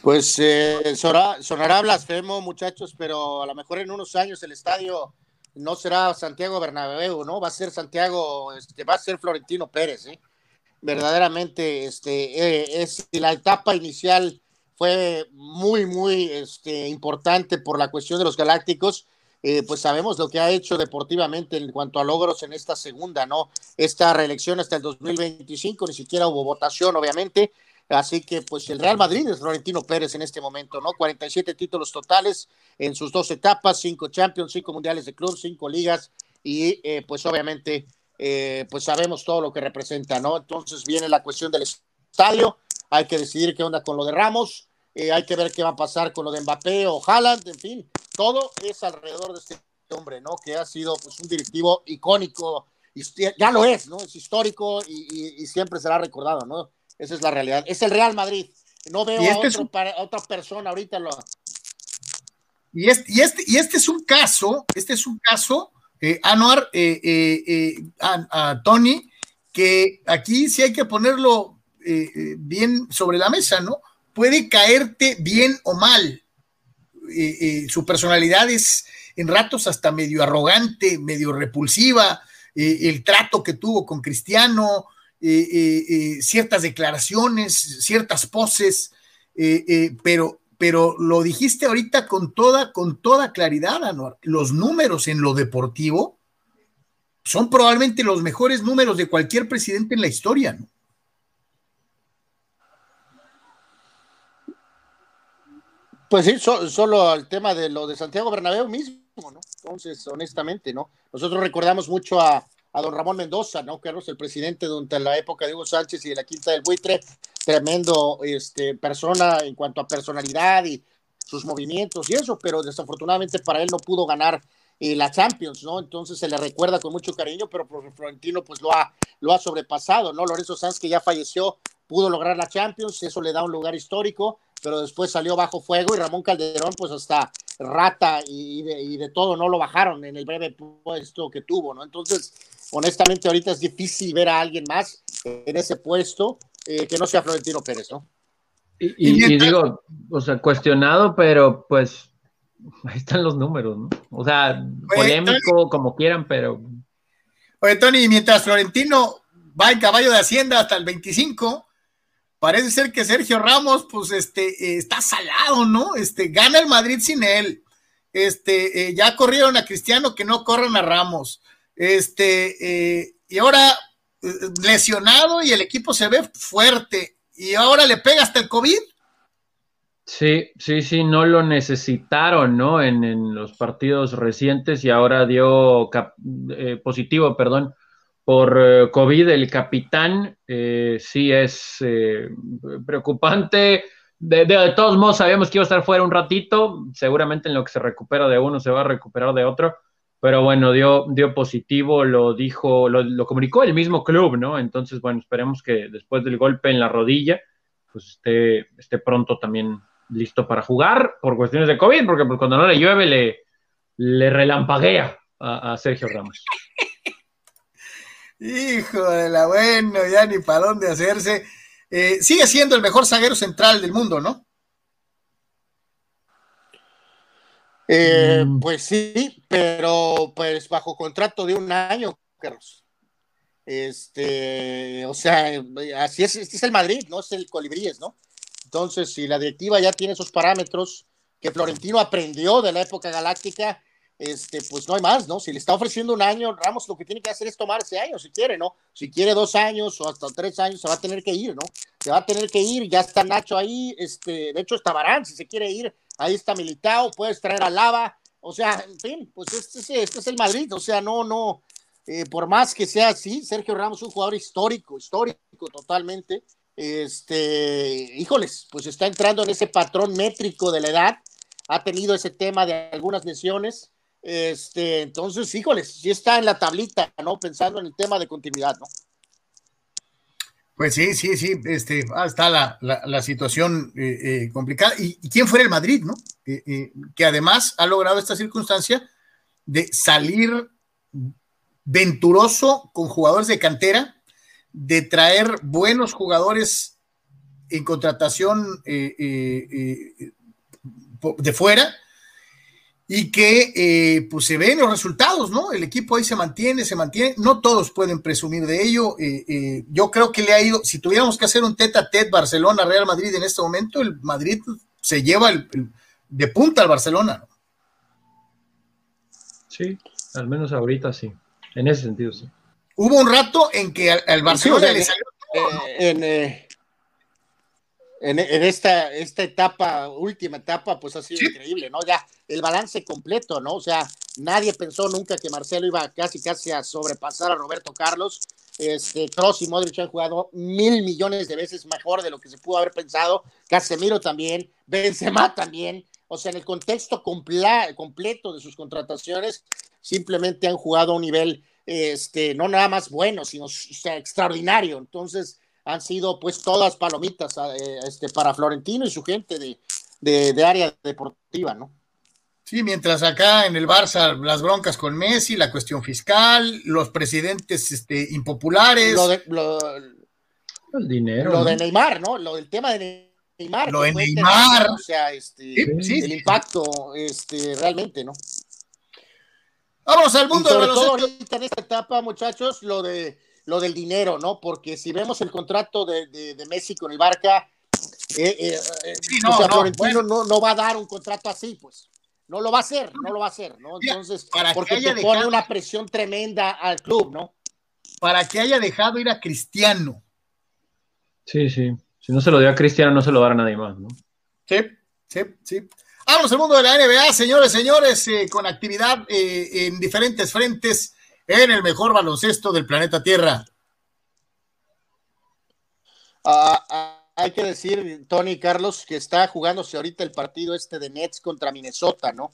Pues eh, sonará, blasfemo, muchachos, pero a lo mejor en unos años el estadio no será Santiago Bernabéu, ¿no? Va a ser Santiago, este, va a ser Florentino Pérez, ¿eh? Verdaderamente este, eh, es, la etapa inicial fue muy, muy este, importante por la cuestión de los galácticos. Eh, pues sabemos lo que ha hecho deportivamente en cuanto a logros en esta segunda, ¿no? Esta reelección hasta el 2025, ni siquiera hubo votación, obviamente. Así que, pues el Real Madrid es Florentino Pérez en este momento, ¿no? 47 títulos totales en sus dos etapas, cinco Champions, cinco Mundiales de Club, cinco ligas y, eh, pues obviamente, eh, pues sabemos todo lo que representa, ¿no? Entonces viene la cuestión del estadio, hay que decidir qué onda con lo de Ramos, eh, hay que ver qué va a pasar con lo de Mbappé o Haaland, en fin, todo es alrededor de este hombre, ¿no? Que ha sido pues, un directivo icónico, y ya lo es, ¿no? Es histórico y, siempre será recordado, ¿no? Esa es la realidad. Es el Real Madrid. No veo a, este otra persona ahorita. Lo... Y, este, y, este, y este es un caso, este es un caso eh, Anuar, eh, eh, a, Tony, que aquí sí hay que ponerlo bien sobre la mesa, ¿no? Puede caerte bien o mal. su personalidad es en ratos hasta medio arrogante, medio repulsiva, el trato que tuvo con Cristiano, ciertas declaraciones, ciertas poses, pero pero lo dijiste ahorita con toda, con toda claridad, Anuar. Los números en lo deportivo son probablemente los mejores números de cualquier presidente en la historia, ¿no? Pues sí, solo el tema de lo de Santiago Bernabéu mismo, ¿no? Entonces, honestamente, ¿no? Nosotros recordamos mucho a, a don Ramón Mendoza, ¿no? Carlos, el presidente durante la época de Hugo Sánchez y de la Quinta del Buitre, tremendo este, persona en cuanto a personalidad y sus movimientos y eso, pero desafortunadamente para él no pudo ganar eh, la Champions, ¿no? Entonces se le recuerda con mucho cariño, pero Florentino pues lo ha, lo ha sobrepasado, ¿no? Lorenzo Sanz, que ya falleció, pudo lograr la Champions, eso le da un lugar histórico, pero después salió bajo fuego y Ramón Calderón pues hasta rata y de, y de todo no lo bajaron en el breve puesto que tuvo, ¿no? Entonces honestamente ahorita es difícil ver a alguien más en ese puesto eh, que no sea Florentino Pérez, ¿no? Y, digo, o sea, cuestionado, pero pues ahí están los números, ¿no? O sea, polémico, como quieran, pero. Oye, Tony, mientras Florentino va en caballo de Hacienda hasta el 25, parece ser que Sergio Ramos, pues, este, eh, está salado, ¿no? Este, gana el Madrid sin él. Este, eh, ya corrieron a Cristiano, que no corran a Ramos. Este, y ahora lesionado y el equipo se ve fuerte y ahora le pega hasta el COVID. Sí, sí, sí, no lo necesitaron, ¿no? En, los partidos recientes y ahora dio eh, positivo, perdón, por eh, COVID. El capitán eh, sí es preocupante. De, de, todos modos, sabíamos que iba a estar fuera un ratito. Seguramente en lo que se recupera de uno se va a recuperar de otro. Pero bueno, dio, dio positivo, lo dijo, lo, comunicó el mismo club, ¿no? Entonces, bueno, esperemos que después del golpe en la rodilla, pues esté, esté pronto también listo para jugar por cuestiones de COVID, porque pues, cuando no le llueve le, relampaguea a, Sergio Ramos. Hijo de la bueno, ya ni para dónde hacerse. Eh, sigue siendo el mejor zaguero central del mundo, ¿no? Eh, mm. Pues sí, pero pues bajo contrato de un año, Carlos. Este, o sea, así es, este es el Madrid, no es el Colibríes, ¿no? Entonces, si la directiva ya tiene esos parámetros que Florentino aprendió de la época galáctica, este, pues no hay más, ¿no? Si le está ofreciendo un año, Ramos lo que tiene que hacer es tomar ese año, si quiere, ¿no? Si quiere dos años o hasta tres años, se va a tener que ir, ¿no? Se va a tener que ir, ya está Nacho ahí, este, de hecho está Barán, si se quiere ir, ahí está Militao, puedes traer a Lava, o sea, en fin, pues este, este es el Madrid, o sea, no, no, eh, por más que sea así, Sergio Ramos es un jugador histórico, histórico totalmente, este, híjoles, pues está entrando en ese patrón métrico de la edad, ha tenido ese tema de algunas lesiones, este, entonces, híjoles, sí está en la tablita, ¿no? Pensando en el tema de continuidad, ¿no? Pues sí, sí, sí, este, ah, está la, situación eh, eh, complicada. ¿Y, quién fue el Madrid, no? Eh, que además ha logrado esta circunstancia de salir venturoso con jugadores de cantera, de traer buenos jugadores en contratación de fuera y que pues se ven los resultados, ¿no? El equipo ahí se mantiene, se mantiene, no todos pueden presumir de ello. yo creo que le ha ido, si tuviéramos que hacer un tete a tete Barcelona-Real Madrid en este momento, el Madrid se lleva de punta al Barcelona. Sí, al menos ahorita sí, en ese sentido sí hubo un rato en que al, Barcelona le salió eh, eh, en, en, esta, esta etapa, última etapa, pues ha sido increíble, ¿no? Ya el balance completo, ¿no? O sea, nadie pensó nunca que Marcelo iba casi casi a sobrepasar a Roberto Carlos. Este, Kroos y Modric han jugado mil millones de veces mejor de lo que se pudo haber pensado. Casemiro también, Benzema también. O sea, en el contexto completo de sus contrataciones, simplemente han jugado a un nivel este, no nada más bueno, sino extraordinario. Entonces, han sido pues todas palomitas eh, este, para Florentino y su gente de, de, área deportiva, ¿no? Sí, mientras acá en el Barça las broncas con Messi, la cuestión fiscal, los presidentes este, impopulares. Lo de, el dinero. Lo de Neymar, ¿no? Lo del tema de Neymar. Lo de Neymar. o sea, este, el impacto este, realmente, ¿no? Vamos al mundo sobre todo ahorita en esta etapa, muchachos, lo de lo del dinero, ¿no? Porque si vemos el contrato de, de, Messi con el Barca, eh, eh, eh no, o sea, Florentino no, no, va a dar un contrato así, pues. No lo va a hacer, no lo va a hacer, ¿no? Entonces, porque te pone una presión tremenda al club, ¿no? Para que haya dejado ir a Cristiano. Sí, sí. Si no se lo dio a Cristiano, no se lo dará a nadie más, ¿no? Sí, sí, sí. Vamos al mundo de la NBA, señores, señores, eh, con actividad eh, en diferentes frentes en el mejor baloncesto del planeta Tierra. Ah, ah, hay que decir, Tony Carlos, que está jugándose ahorita el partido este de Nets contra Minnesota, ¿no?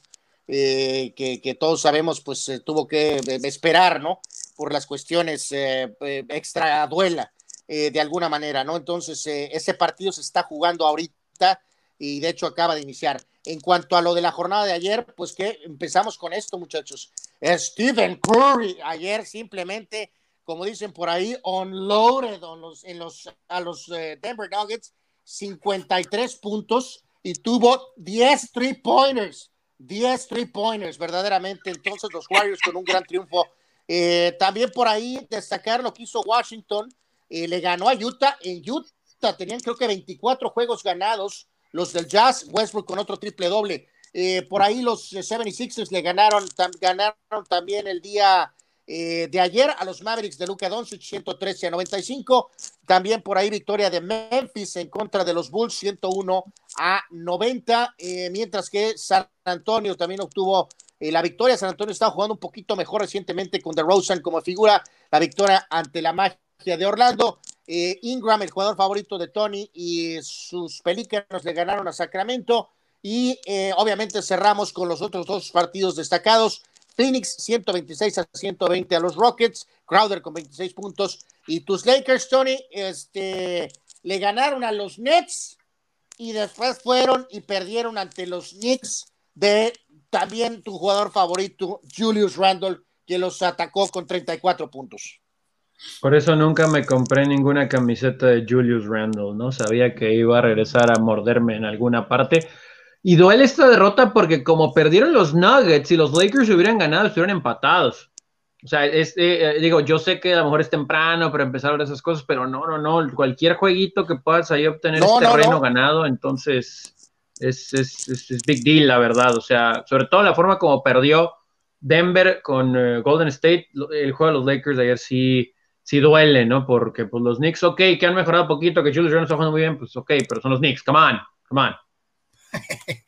Eh, que, todos sabemos, pues tuvo que esperar, ¿no? Por las cuestiones extra duela, de alguna manera, ¿no? Entonces, ese partido se está jugando ahorita y de hecho acaba de iniciar. En cuanto a lo de la jornada de ayer, pues que empezamos con esto, muchachos. Stephen Curry ayer simplemente, como dicen por ahí, unloaded los, en los, a los eh, Denver Nuggets, 53 puntos y tuvo 10 three pointers. 10 three pointers, verdaderamente. Entonces, los Warriors con un gran triunfo. Eh, también por ahí destacar lo que hizo Washington. Eh, le ganó a Utah. En Utah tenían creo que 24 juegos ganados los del Jazz, Westbrook con otro triple doble. Por ahí los 76ers le ganaron, ganaron también el día, eh, de ayer a los Mavericks de Luca Doncic 113 a 95. También por ahí victoria de Memphis en contra de los Bulls 101 a 90, eh, mientras que San Antonio también obtuvo eh, la victoria. San Antonio está jugando un poquito mejor recientemente con DeRozan como figura. La victoria ante la magia de Orlando. Ingram, el jugador favorito de Tony y sus pelícanos le ganaron a Sacramento. Y obviamente cerramos con los otros dos partidos destacados. Phoenix 126 a 120 a los Rockets, Crowder con 26 puntos y tus Lakers, Tony, este, le ganaron a los Nets y después fueron y perdieron ante los Knicks de también tu jugador favorito, Julius Randle, que los atacó con 34 puntos. Por eso nunca me compré ninguna camiseta de Julius Randle, ¿no? Sabía que iba a regresar a morderme en alguna parte. Y duele esta derrota porque como perdieron los Nuggets y los Lakers hubieran ganado, estuvieran empatados. O sea, eh, eh, digo, yo sé que a lo mejor es temprano para empezar a ver esas cosas, pero no, no, no. Cualquier jueguito que puedas ahí obtener no, terreno ganado, entonces es, es, es, big deal, la verdad. O sea, sobre todo la forma como perdió Denver con eh, Golden State, el juego de los Lakers de ayer sí, sí duele, ¿no? Porque pues los Knicks, ok, que han mejorado poquito, que Julius Randle está jugando muy bien, pues ok, pero son los Knicks, come on, come on. [laughs]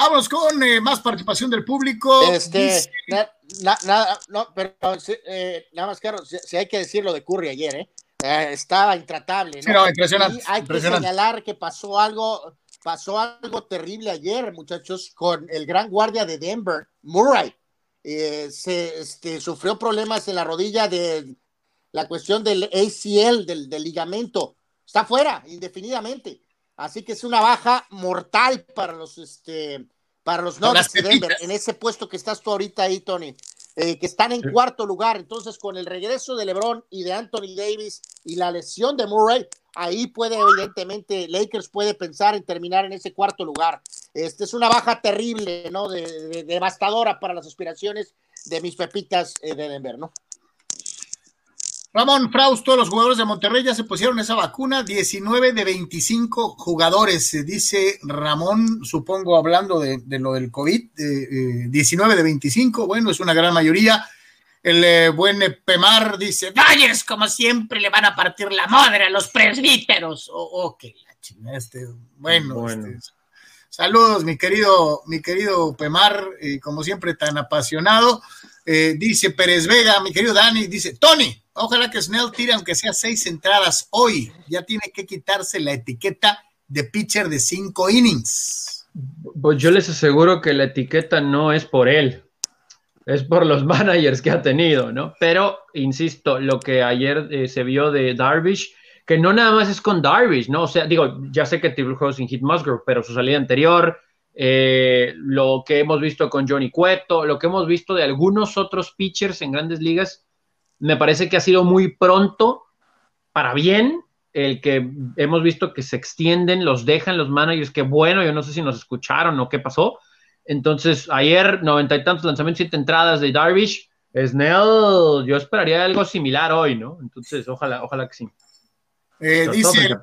Vamos con eh, más participación del público. Este, nada, no, pero eh, nada más, claro, si, hay que decirlo de Curry ayer, ¿eh? eh estaba intratable, ¿no? impresionante. hay que señalar que pasó algo, pasó algo terrible ayer, muchachos, con el gran guardia de Denver, Murray. se este, sufrió problemas en la rodilla de la cuestión del ACL, del, del ligamento. Está fuera indefinidamente. Así que es una baja mortal para los, este, para los Nuggets de Denver, en ese puesto que estás tú ahorita ahí, Tony, eh, que están en cuarto lugar. Entonces, con el regreso de LeBron y de Anthony Davis y la lesión de Murray, ahí puede, evidentemente, Lakers puede pensar en terminar en ese cuarto lugar. Este es una baja terrible, ¿no? devastadora para las aspiraciones de mis pepitas eh, de Denver, ¿no? Ramón Fraus, todos los jugadores de Monterrey ya se pusieron esa vacuna, 19 de 25 jugadores, dice Ramón, supongo hablando de, lo del COVID, 19 de 25, bueno, es una gran mayoría. El eh, buen Pemar dice, Dodgers como siempre le van a partir la madre a los presbíteros. Oh, ok, la chingada, este, bueno, Este, saludos mi querido, mi querido Pemar, eh, como siempre tan apasionado. Eh, dice Pérez Vega, mi querido Dani, dice, Tony, ojalá que Snell tire aunque sea seis entradas hoy. Ya tiene que quitarse la etiqueta de pitcher de cinco innings. Pues yo les aseguro que la etiqueta no es por él, es por los [laughs] managers que ha tenido, ¿no? Pero, insisto, lo que ayer eh, se vio de Darvish, que no nada más es con Darvish, ¿no? O sea, digo, ya sé que tuvo juego sin Hit Musgrove, pero su salida anterior, eh, lo que hemos visto con Johnny Cueto, lo que hemos visto de algunos otros pitchers en grandes ligas, me parece que ha sido muy pronto para bien el que hemos visto que se extienden, los dejan los managers, que bueno, yo no sé si nos escucharon o qué pasó. Entonces, ayer noventa y tantos lanzamientos, siete entradas de Darvish. Snell, yo esperaría algo similar hoy, ¿no? Entonces, ojalá, ojalá que sí. Eh, dice,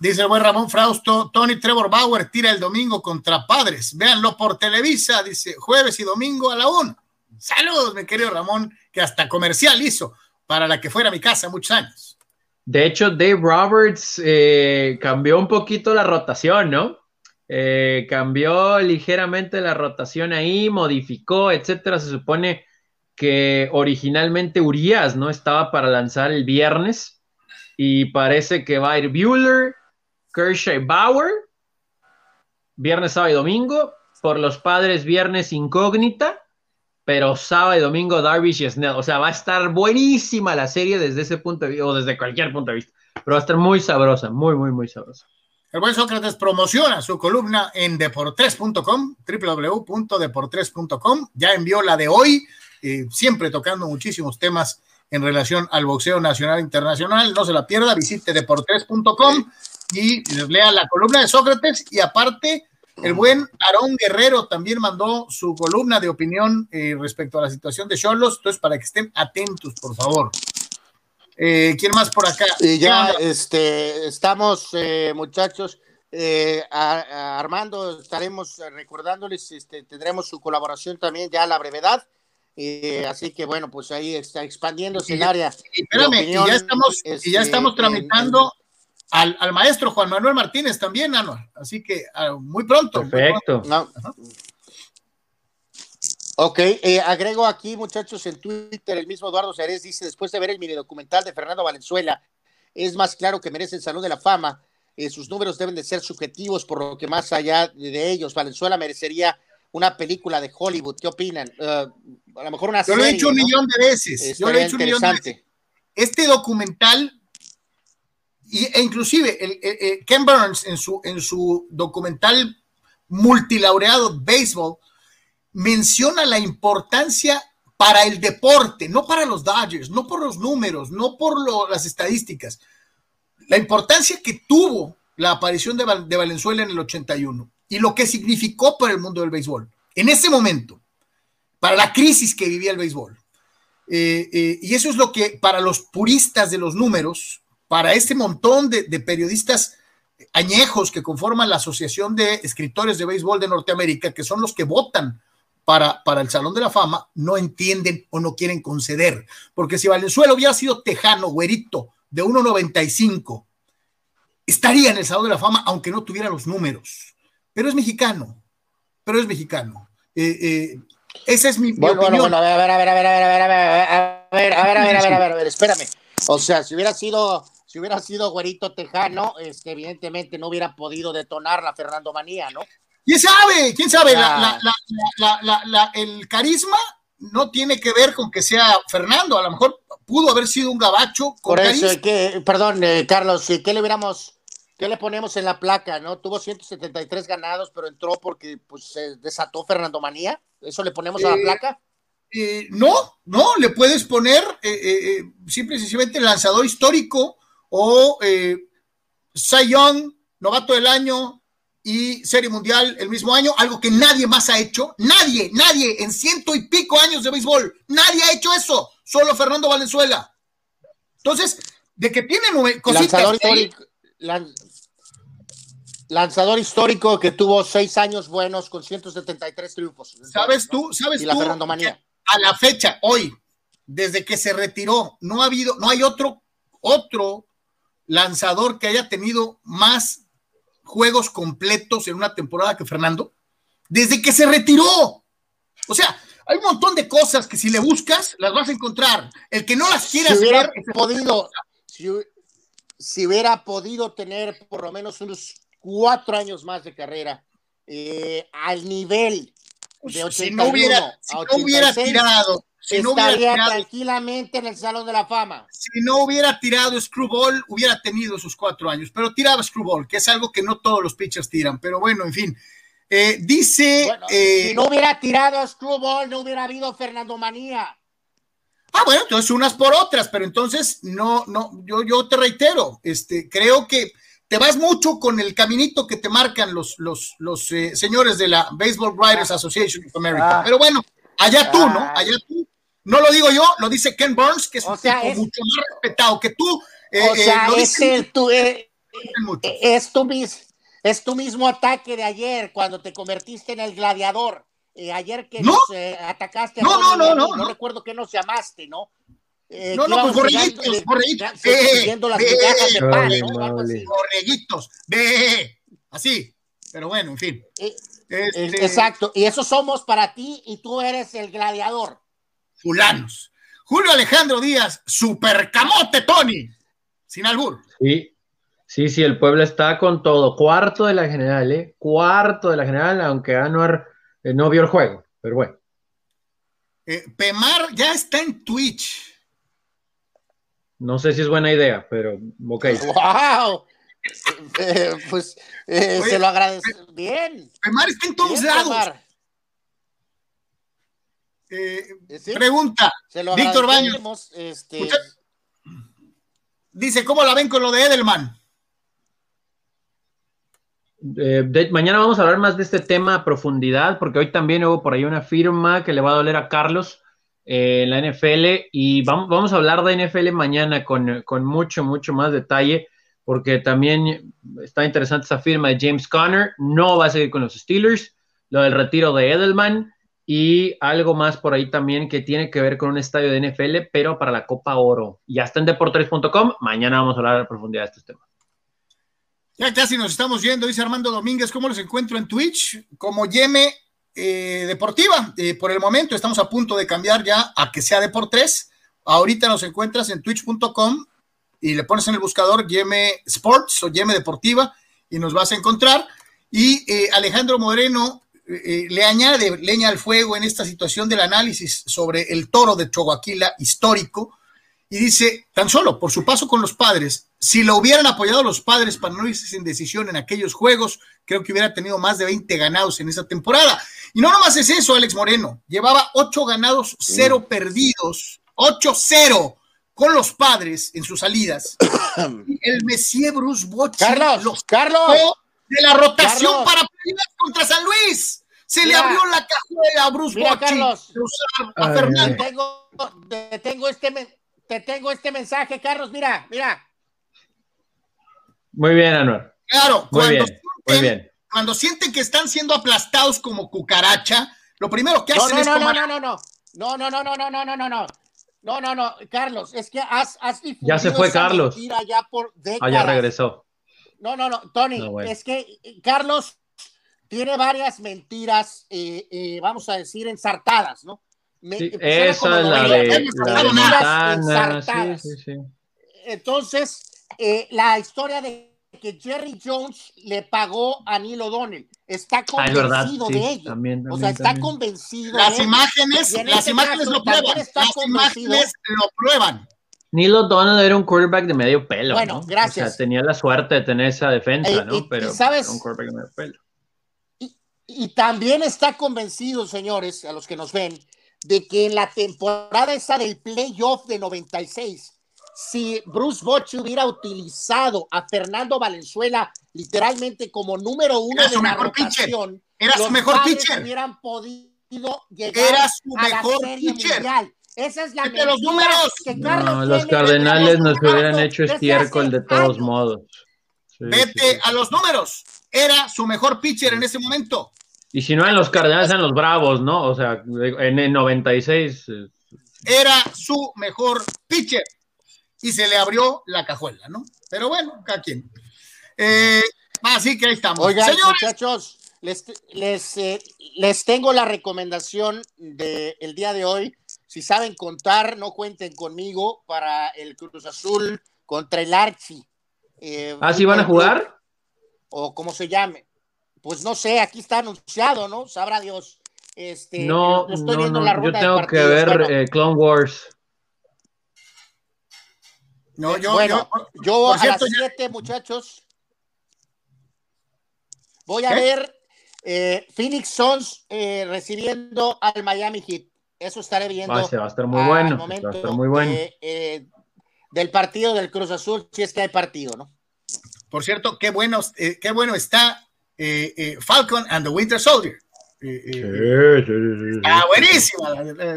Dice el buen Ramón Frausto, Tony Trevor Bauer tira el domingo contra Padres. Véanlo por Televisa, dice jueves y domingo a la una. Saludos, mi querido Ramón, que hasta comercial hizo para la que fuera mi casa muchos años. De hecho, Dave Roberts eh, cambió un poquito la rotación, ¿no? Eh, cambió ligeramente la rotación ahí, modificó, etcétera. Se supone que originalmente Urias no estaba para lanzar el viernes y parece que va a ir Bueller, Kershaw Bauer, viernes, sábado y domingo. Por los padres, viernes incógnita, pero sábado y domingo Darvish y Snell. O sea, va a estar buenísima la serie desde ese punto de vista, o desde cualquier punto de vista. Pero va a estar muy sabrosa, muy, muy, muy sabrosa. El buen Sócrates promociona su columna en deportres.com, www.deportres.com. Ya envió la de hoy, siempre tocando muchísimos temas en relación al boxeo nacional e internacional. No se la pierda, visite deportres.com y lea la columna de Sócrates y aparte el buen Aarón Guerrero también mandó su columna de opinión eh, respecto a la situación de Cholos, entonces para que estén atentos, por favor. Eh, ¿Quién más por acá? Y ya este, estamos, eh, muchachos, Armando, estaremos recordándoles, este, tendremos su colaboración también ya a la brevedad. Eh, así que bueno, pues ahí está expandiéndose el área. Y, espérame, y ya estamos, y ya estamos este, tramitando al, al, maestro Juan Manuel Martínez también, Anuar. Así que uh, muy pronto. Perfecto. Muy pronto. No. Ok, eh, agrego aquí, muchachos, en Twitter, el mismo Eduardo Ceres dice, después de ver el mini documental de Fernando Valenzuela, es más claro que merece el Salón de la Fama. Eh, sus números deben de ser subjetivos, por lo que más allá de ellos, Valenzuela merecería una película de Hollywood. ¿Qué opinan? Uh, a lo mejor una Yo lo he dicho un millón de veces. Yo lo he dicho un millón de veces. Este documental, e inclusive el, Ken Burns en su, en su documental multilaureado Baseball, menciona la importancia para el deporte, no para los Dodgers, no por los números, no por las estadísticas, la importancia que tuvo la aparición de, de, Valenzuela en el 81 y lo que significó para el mundo del béisbol en ese momento, para la crisis que vivía el béisbol. Eh, eh, y eso es lo que para los puristas de los números, para este montón de, de periodistas añejos que conforman la Asociación de Escritores de Béisbol de Norteamérica, que son los que votan para, para, el Salón de la Fama no entienden o no quieren conceder. Porque si Valenzuela hubiera sido tejano, güerito, de 1.95, estaría en el Salón de la Fama aunque no tuviera los números. Pero es mexicano, pero es mexicano. Eh, eh, esa es mi, bueno, mi bueno, opinión. bueno, a ver, a ver, a ver, a ver, a ver, a ver, a ver, a ver, a ver, a ver, a ver, a ver, espérame. O sea, si hubiera sido, si hubiera sido güerito tejano, este, evidentemente no hubiera podido detonar la Fernando Manía, ¿no? ¿Quién sabe? ¿Quién sabe? La, la, la, el carisma no tiene que ver con que sea Fernando, a lo mejor pudo haber sido un gabacho. Con Por eso, carisma. que, perdón, eh, Carlos, ¿qué le hubiéramos, qué le ponemos en la placa, no? Tuvo 173 ganados, pero entró porque pues se desató Fernando Manía. ¿Eso le ponemos Eh, a la placa? Eh, no, no, le puedes poner eh, eh, simple y sencillamente lanzador histórico o Cy Young, novato del año y Serie Mundial el mismo año, algo que nadie más ha hecho, nadie, nadie en ciento y pico años de béisbol, nadie ha hecho eso, solo Fernando Valenzuela. Entonces, de que tiene cositas lanzador histórico, lan, lanzador histórico que tuvo seis años buenos con 173 triunfos. ¿Sabes tú? ¿Sabes y la tú? Fernando Manía. A la fecha, hoy, desde que se retiró, no ha habido, no hay otro, otro lanzador que haya tenido más juegos completos en una temporada que Fernando, desde que se retiró. O sea, hay un montón de cosas que si le buscas, las vas a encontrar. El que no las quieras si hubiera ver, podido, si, si, hubiera podido tener por lo menos unos cuatro años más de carrera eh, al nivel de 81 si no hubiera, si a no hubiera tirado, si no hubiera tirado, tranquilamente en el Salón de la Fama. si no hubiera tirado screwball, hubiera tenido sus cuatro años, pero tiraba screwball, que es algo que no todos los pitchers tiran, pero bueno, en fin. Eh, dice. Bueno, eh, si no hubiera tirado screwball, no hubiera habido Fernando Manía. Ah, bueno, entonces unas por otras, pero entonces no, no, yo, yo te reitero, este, creo que te vas mucho con el caminito que te marcan los, los, los eh, señores de la Baseball Writers Association of America. Ah. Pero bueno, allá tú, ¿no? Ah. Allá tú. No lo digo yo, lo dice Ken Burns, que es O un sea, tipo es- mucho más respetado que tú. Eh, o sea, eh, lo es, dicen el, tu, eh, muchos. es, tu mis, es tu mismo ataque de ayer cuando te convertiste en el gladiador. Eh, ayer que No. nos eh, atacaste a No, Tony no, no, a no, no no. recuerdo qué nos llamaste, ¿no? Eh, No, que no, pues borreguitos, eh, borreguitos. las ve, migajas de pan, Vale, ¿no? Así. vale. Borreguitos, ve, así. Pero bueno, en fin. Eh, Este, eh, Exacto, y eso somos para ti y tú eres el gladiador. Fulanos. Julio Alejandro Díaz, super camote, Tony. Sin albur. Sí, sí, sí, el pueblo está con todo. Cuarto de la general, ¿eh? Cuarto de la general, aunque Anuar eh, no vio el juego, pero bueno. Eh, Pemar ya está en Twitch. No sé si es buena idea, pero ok. [laughs] ¡Wow! Eh, pues eh, Oye, se lo agradezco. Bien. Pemar está en todos bien, lados. Omar. Eh, sí, Pregunta, se lo Víctor Baños. Este, dice, ¿cómo la ven con lo de Edelman? Eh, de- mañana vamos a hablar más de este tema a profundidad, porque hoy también hubo por ahí una firma que le va a doler a Carlos eh, en la NFL y vamos, vamos a hablar de NFL mañana con, con mucho, mucho más detalle, porque también está interesante esa firma de James Conner, no va a seguir con los Steelers, lo del retiro de Edelman y algo más por ahí también que tiene que ver con un estadio de NFL, pero para la Copa Oro. Ya está en deportes.com. Mañana vamos a hablar a profundidad de estos temas. Ya casi nos estamos yendo, dice Armando Domínguez. ¿Cómo los encuentro en Twitch? Como Yeme eh, Deportiva. Eh, por el momento estamos a punto de cambiar ya a que sea Deportes. Ahorita nos encuentras en twitch.com y le pones en el buscador Yeme Sports o Yeme Deportiva y nos vas a encontrar. Y eh, Alejandro Moreno le añade leña al fuego en esta situación del análisis sobre el toro de Choaquila histórico y dice, tan solo por su paso con los padres, si lo hubieran apoyado los padres para no irse sin decisión en aquellos juegos, creo que hubiera tenido más de 20 ganados en esa temporada. Y no nomás es eso, Alex Moreno, llevaba 8 ganados, 0 mm. perdidos, 8-0 con los padres en sus salidas. [coughs] el Messier Bruce Bocci Carlos, los Carlos, de la rotación para pelear contra San Luis. Se le abrió la cajuela a Bruce Bocci Carlos, a Fernando. Te tengo, este, te tengo este mensaje, Carlos, mira, mira. Muy bien, Anuar. Claro, muy cuando, bien, sienten, muy bien. cuando sienten que están siendo aplastados como cucaracha, lo primero que hacen no, es no, no, no, no, no, no, no, no, no, no, no, no, no, no. No, no, no, Carlos, es que has, has Ya se fue Carlos. Ya por ah, ya regresó. No, no, no, Tony, es que Carlos tiene varias mentiras, eh, eh, vamos a decir, ensartadas, ¿no? esa es la de, la de Entonces, eh, la historia de que Jerry Jones le pagó a Neil O'Donnell. Está ah, convencido de ello. o sea, está convencido. Las imágenes, las este imágenes lo prueban. Las imágenes lo prueban. Neil O'Donnell era un quarterback de medio pelo. Bueno, gracias. O sea, tenía la suerte de tener esa defensa, eh, ¿no? Pero ¿sabes? un quarterback de medio pelo. Y, también está convencido, señores, a los que nos ven, de que en la temporada esa del playoff de 96, si Bruce Bochy hubiera utilizado a Fernando Valenzuela literalmente como número uno de la rotación, era su mejor pitcher. hubieran podido llegar era su a mejor la serie pitcher. mundial. Esa es la los números. Que Carlos no, los Cardenales nos hubieran hecho estiércol de todos modos. Vete a los números. Era su mejor pitcher en ese momento. Y si no en los Cardenales, en los Bravos, ¿no? O sea, en el 96. Eh, Era su mejor pitcher. Y se le abrió la cajuela, ¿no? Pero bueno, cada quien. Eh, así que ahí estamos. Oigan, muchachos, les, les, eh, les, tengo la recomendación del día de hoy. Si saben contar, no cuenten conmigo para el Cruz Azul contra el Archi. ¿Ah, sí van a jugar? O como se llame pues no sé, aquí está anunciado, ¿no? Sabrá Dios. Este, no, estoy viendo la ruta yo tengo que ver eh, Clone Wars. No, yo, bueno, yo, a las 7, muchachos, voy a ver eh, Phoenix Suns eh, recibiendo al Miami Heat. Eso estaré viendo. Va, va a estar muy bueno. Va a estar muy bueno. del partido del Cruz Azul, si es que hay partido, ¿no? Por cierto, qué bueno, qué bueno está eh, eh, Falcon and the Winter Soldier. Eh, ah, buenísima,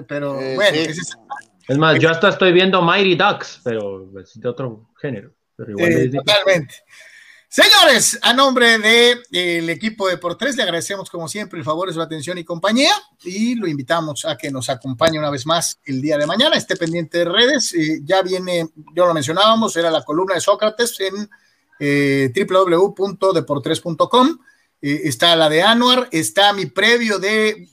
pero bueno. Es, más, yo hasta estoy viendo Mighty Ducks, pero es de otro género. totalmente. Señores, a nombre del de, equipo de Por Tres, le agradecemos como siempre el favor de su atención y compañía y lo invitamos a que nos acompañe una vez más el día de mañana. Esté pendiente de redes. ya viene, ya lo mencionábamos, era la columna de Sócrates en eh, www.deportres.com. Eh, está la de Anuar, está mi previo de eh,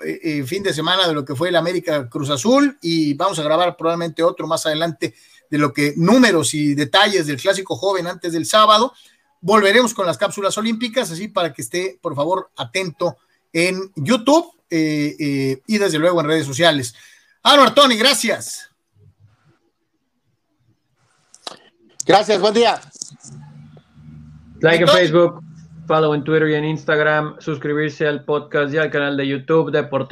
eh, fin de semana de lo que fue el América Cruz Azul y vamos a grabar probablemente otro más adelante de lo que números y detalles del clásico joven antes del sábado. Volveremos con las cápsulas olímpicas, así para que esté, por favor, atento en YouTube y desde luego en redes sociales. Anuar Tony, gracias. Gracias, buen día. Like en Facebook follow en Twitter y en Instagram, suscribirse al podcast y al canal de YouTube de por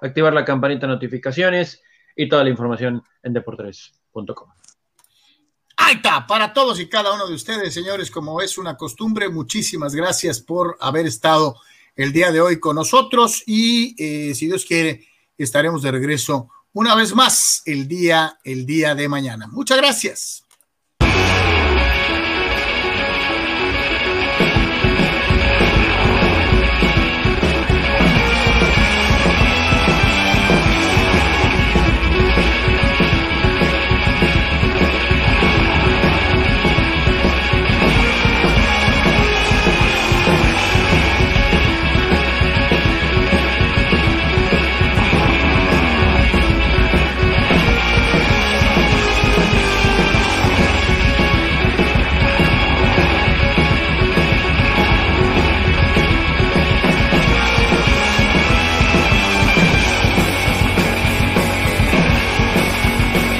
activar la campanita de notificaciones y toda la información en deportres.com. Ahí para todos y cada uno de ustedes, señores, como es una costumbre, muchísimas gracias por haber estado el día de hoy con nosotros y eh, si Dios quiere, estaremos de regreso una vez más el día, el día de mañana. Muchas gracias.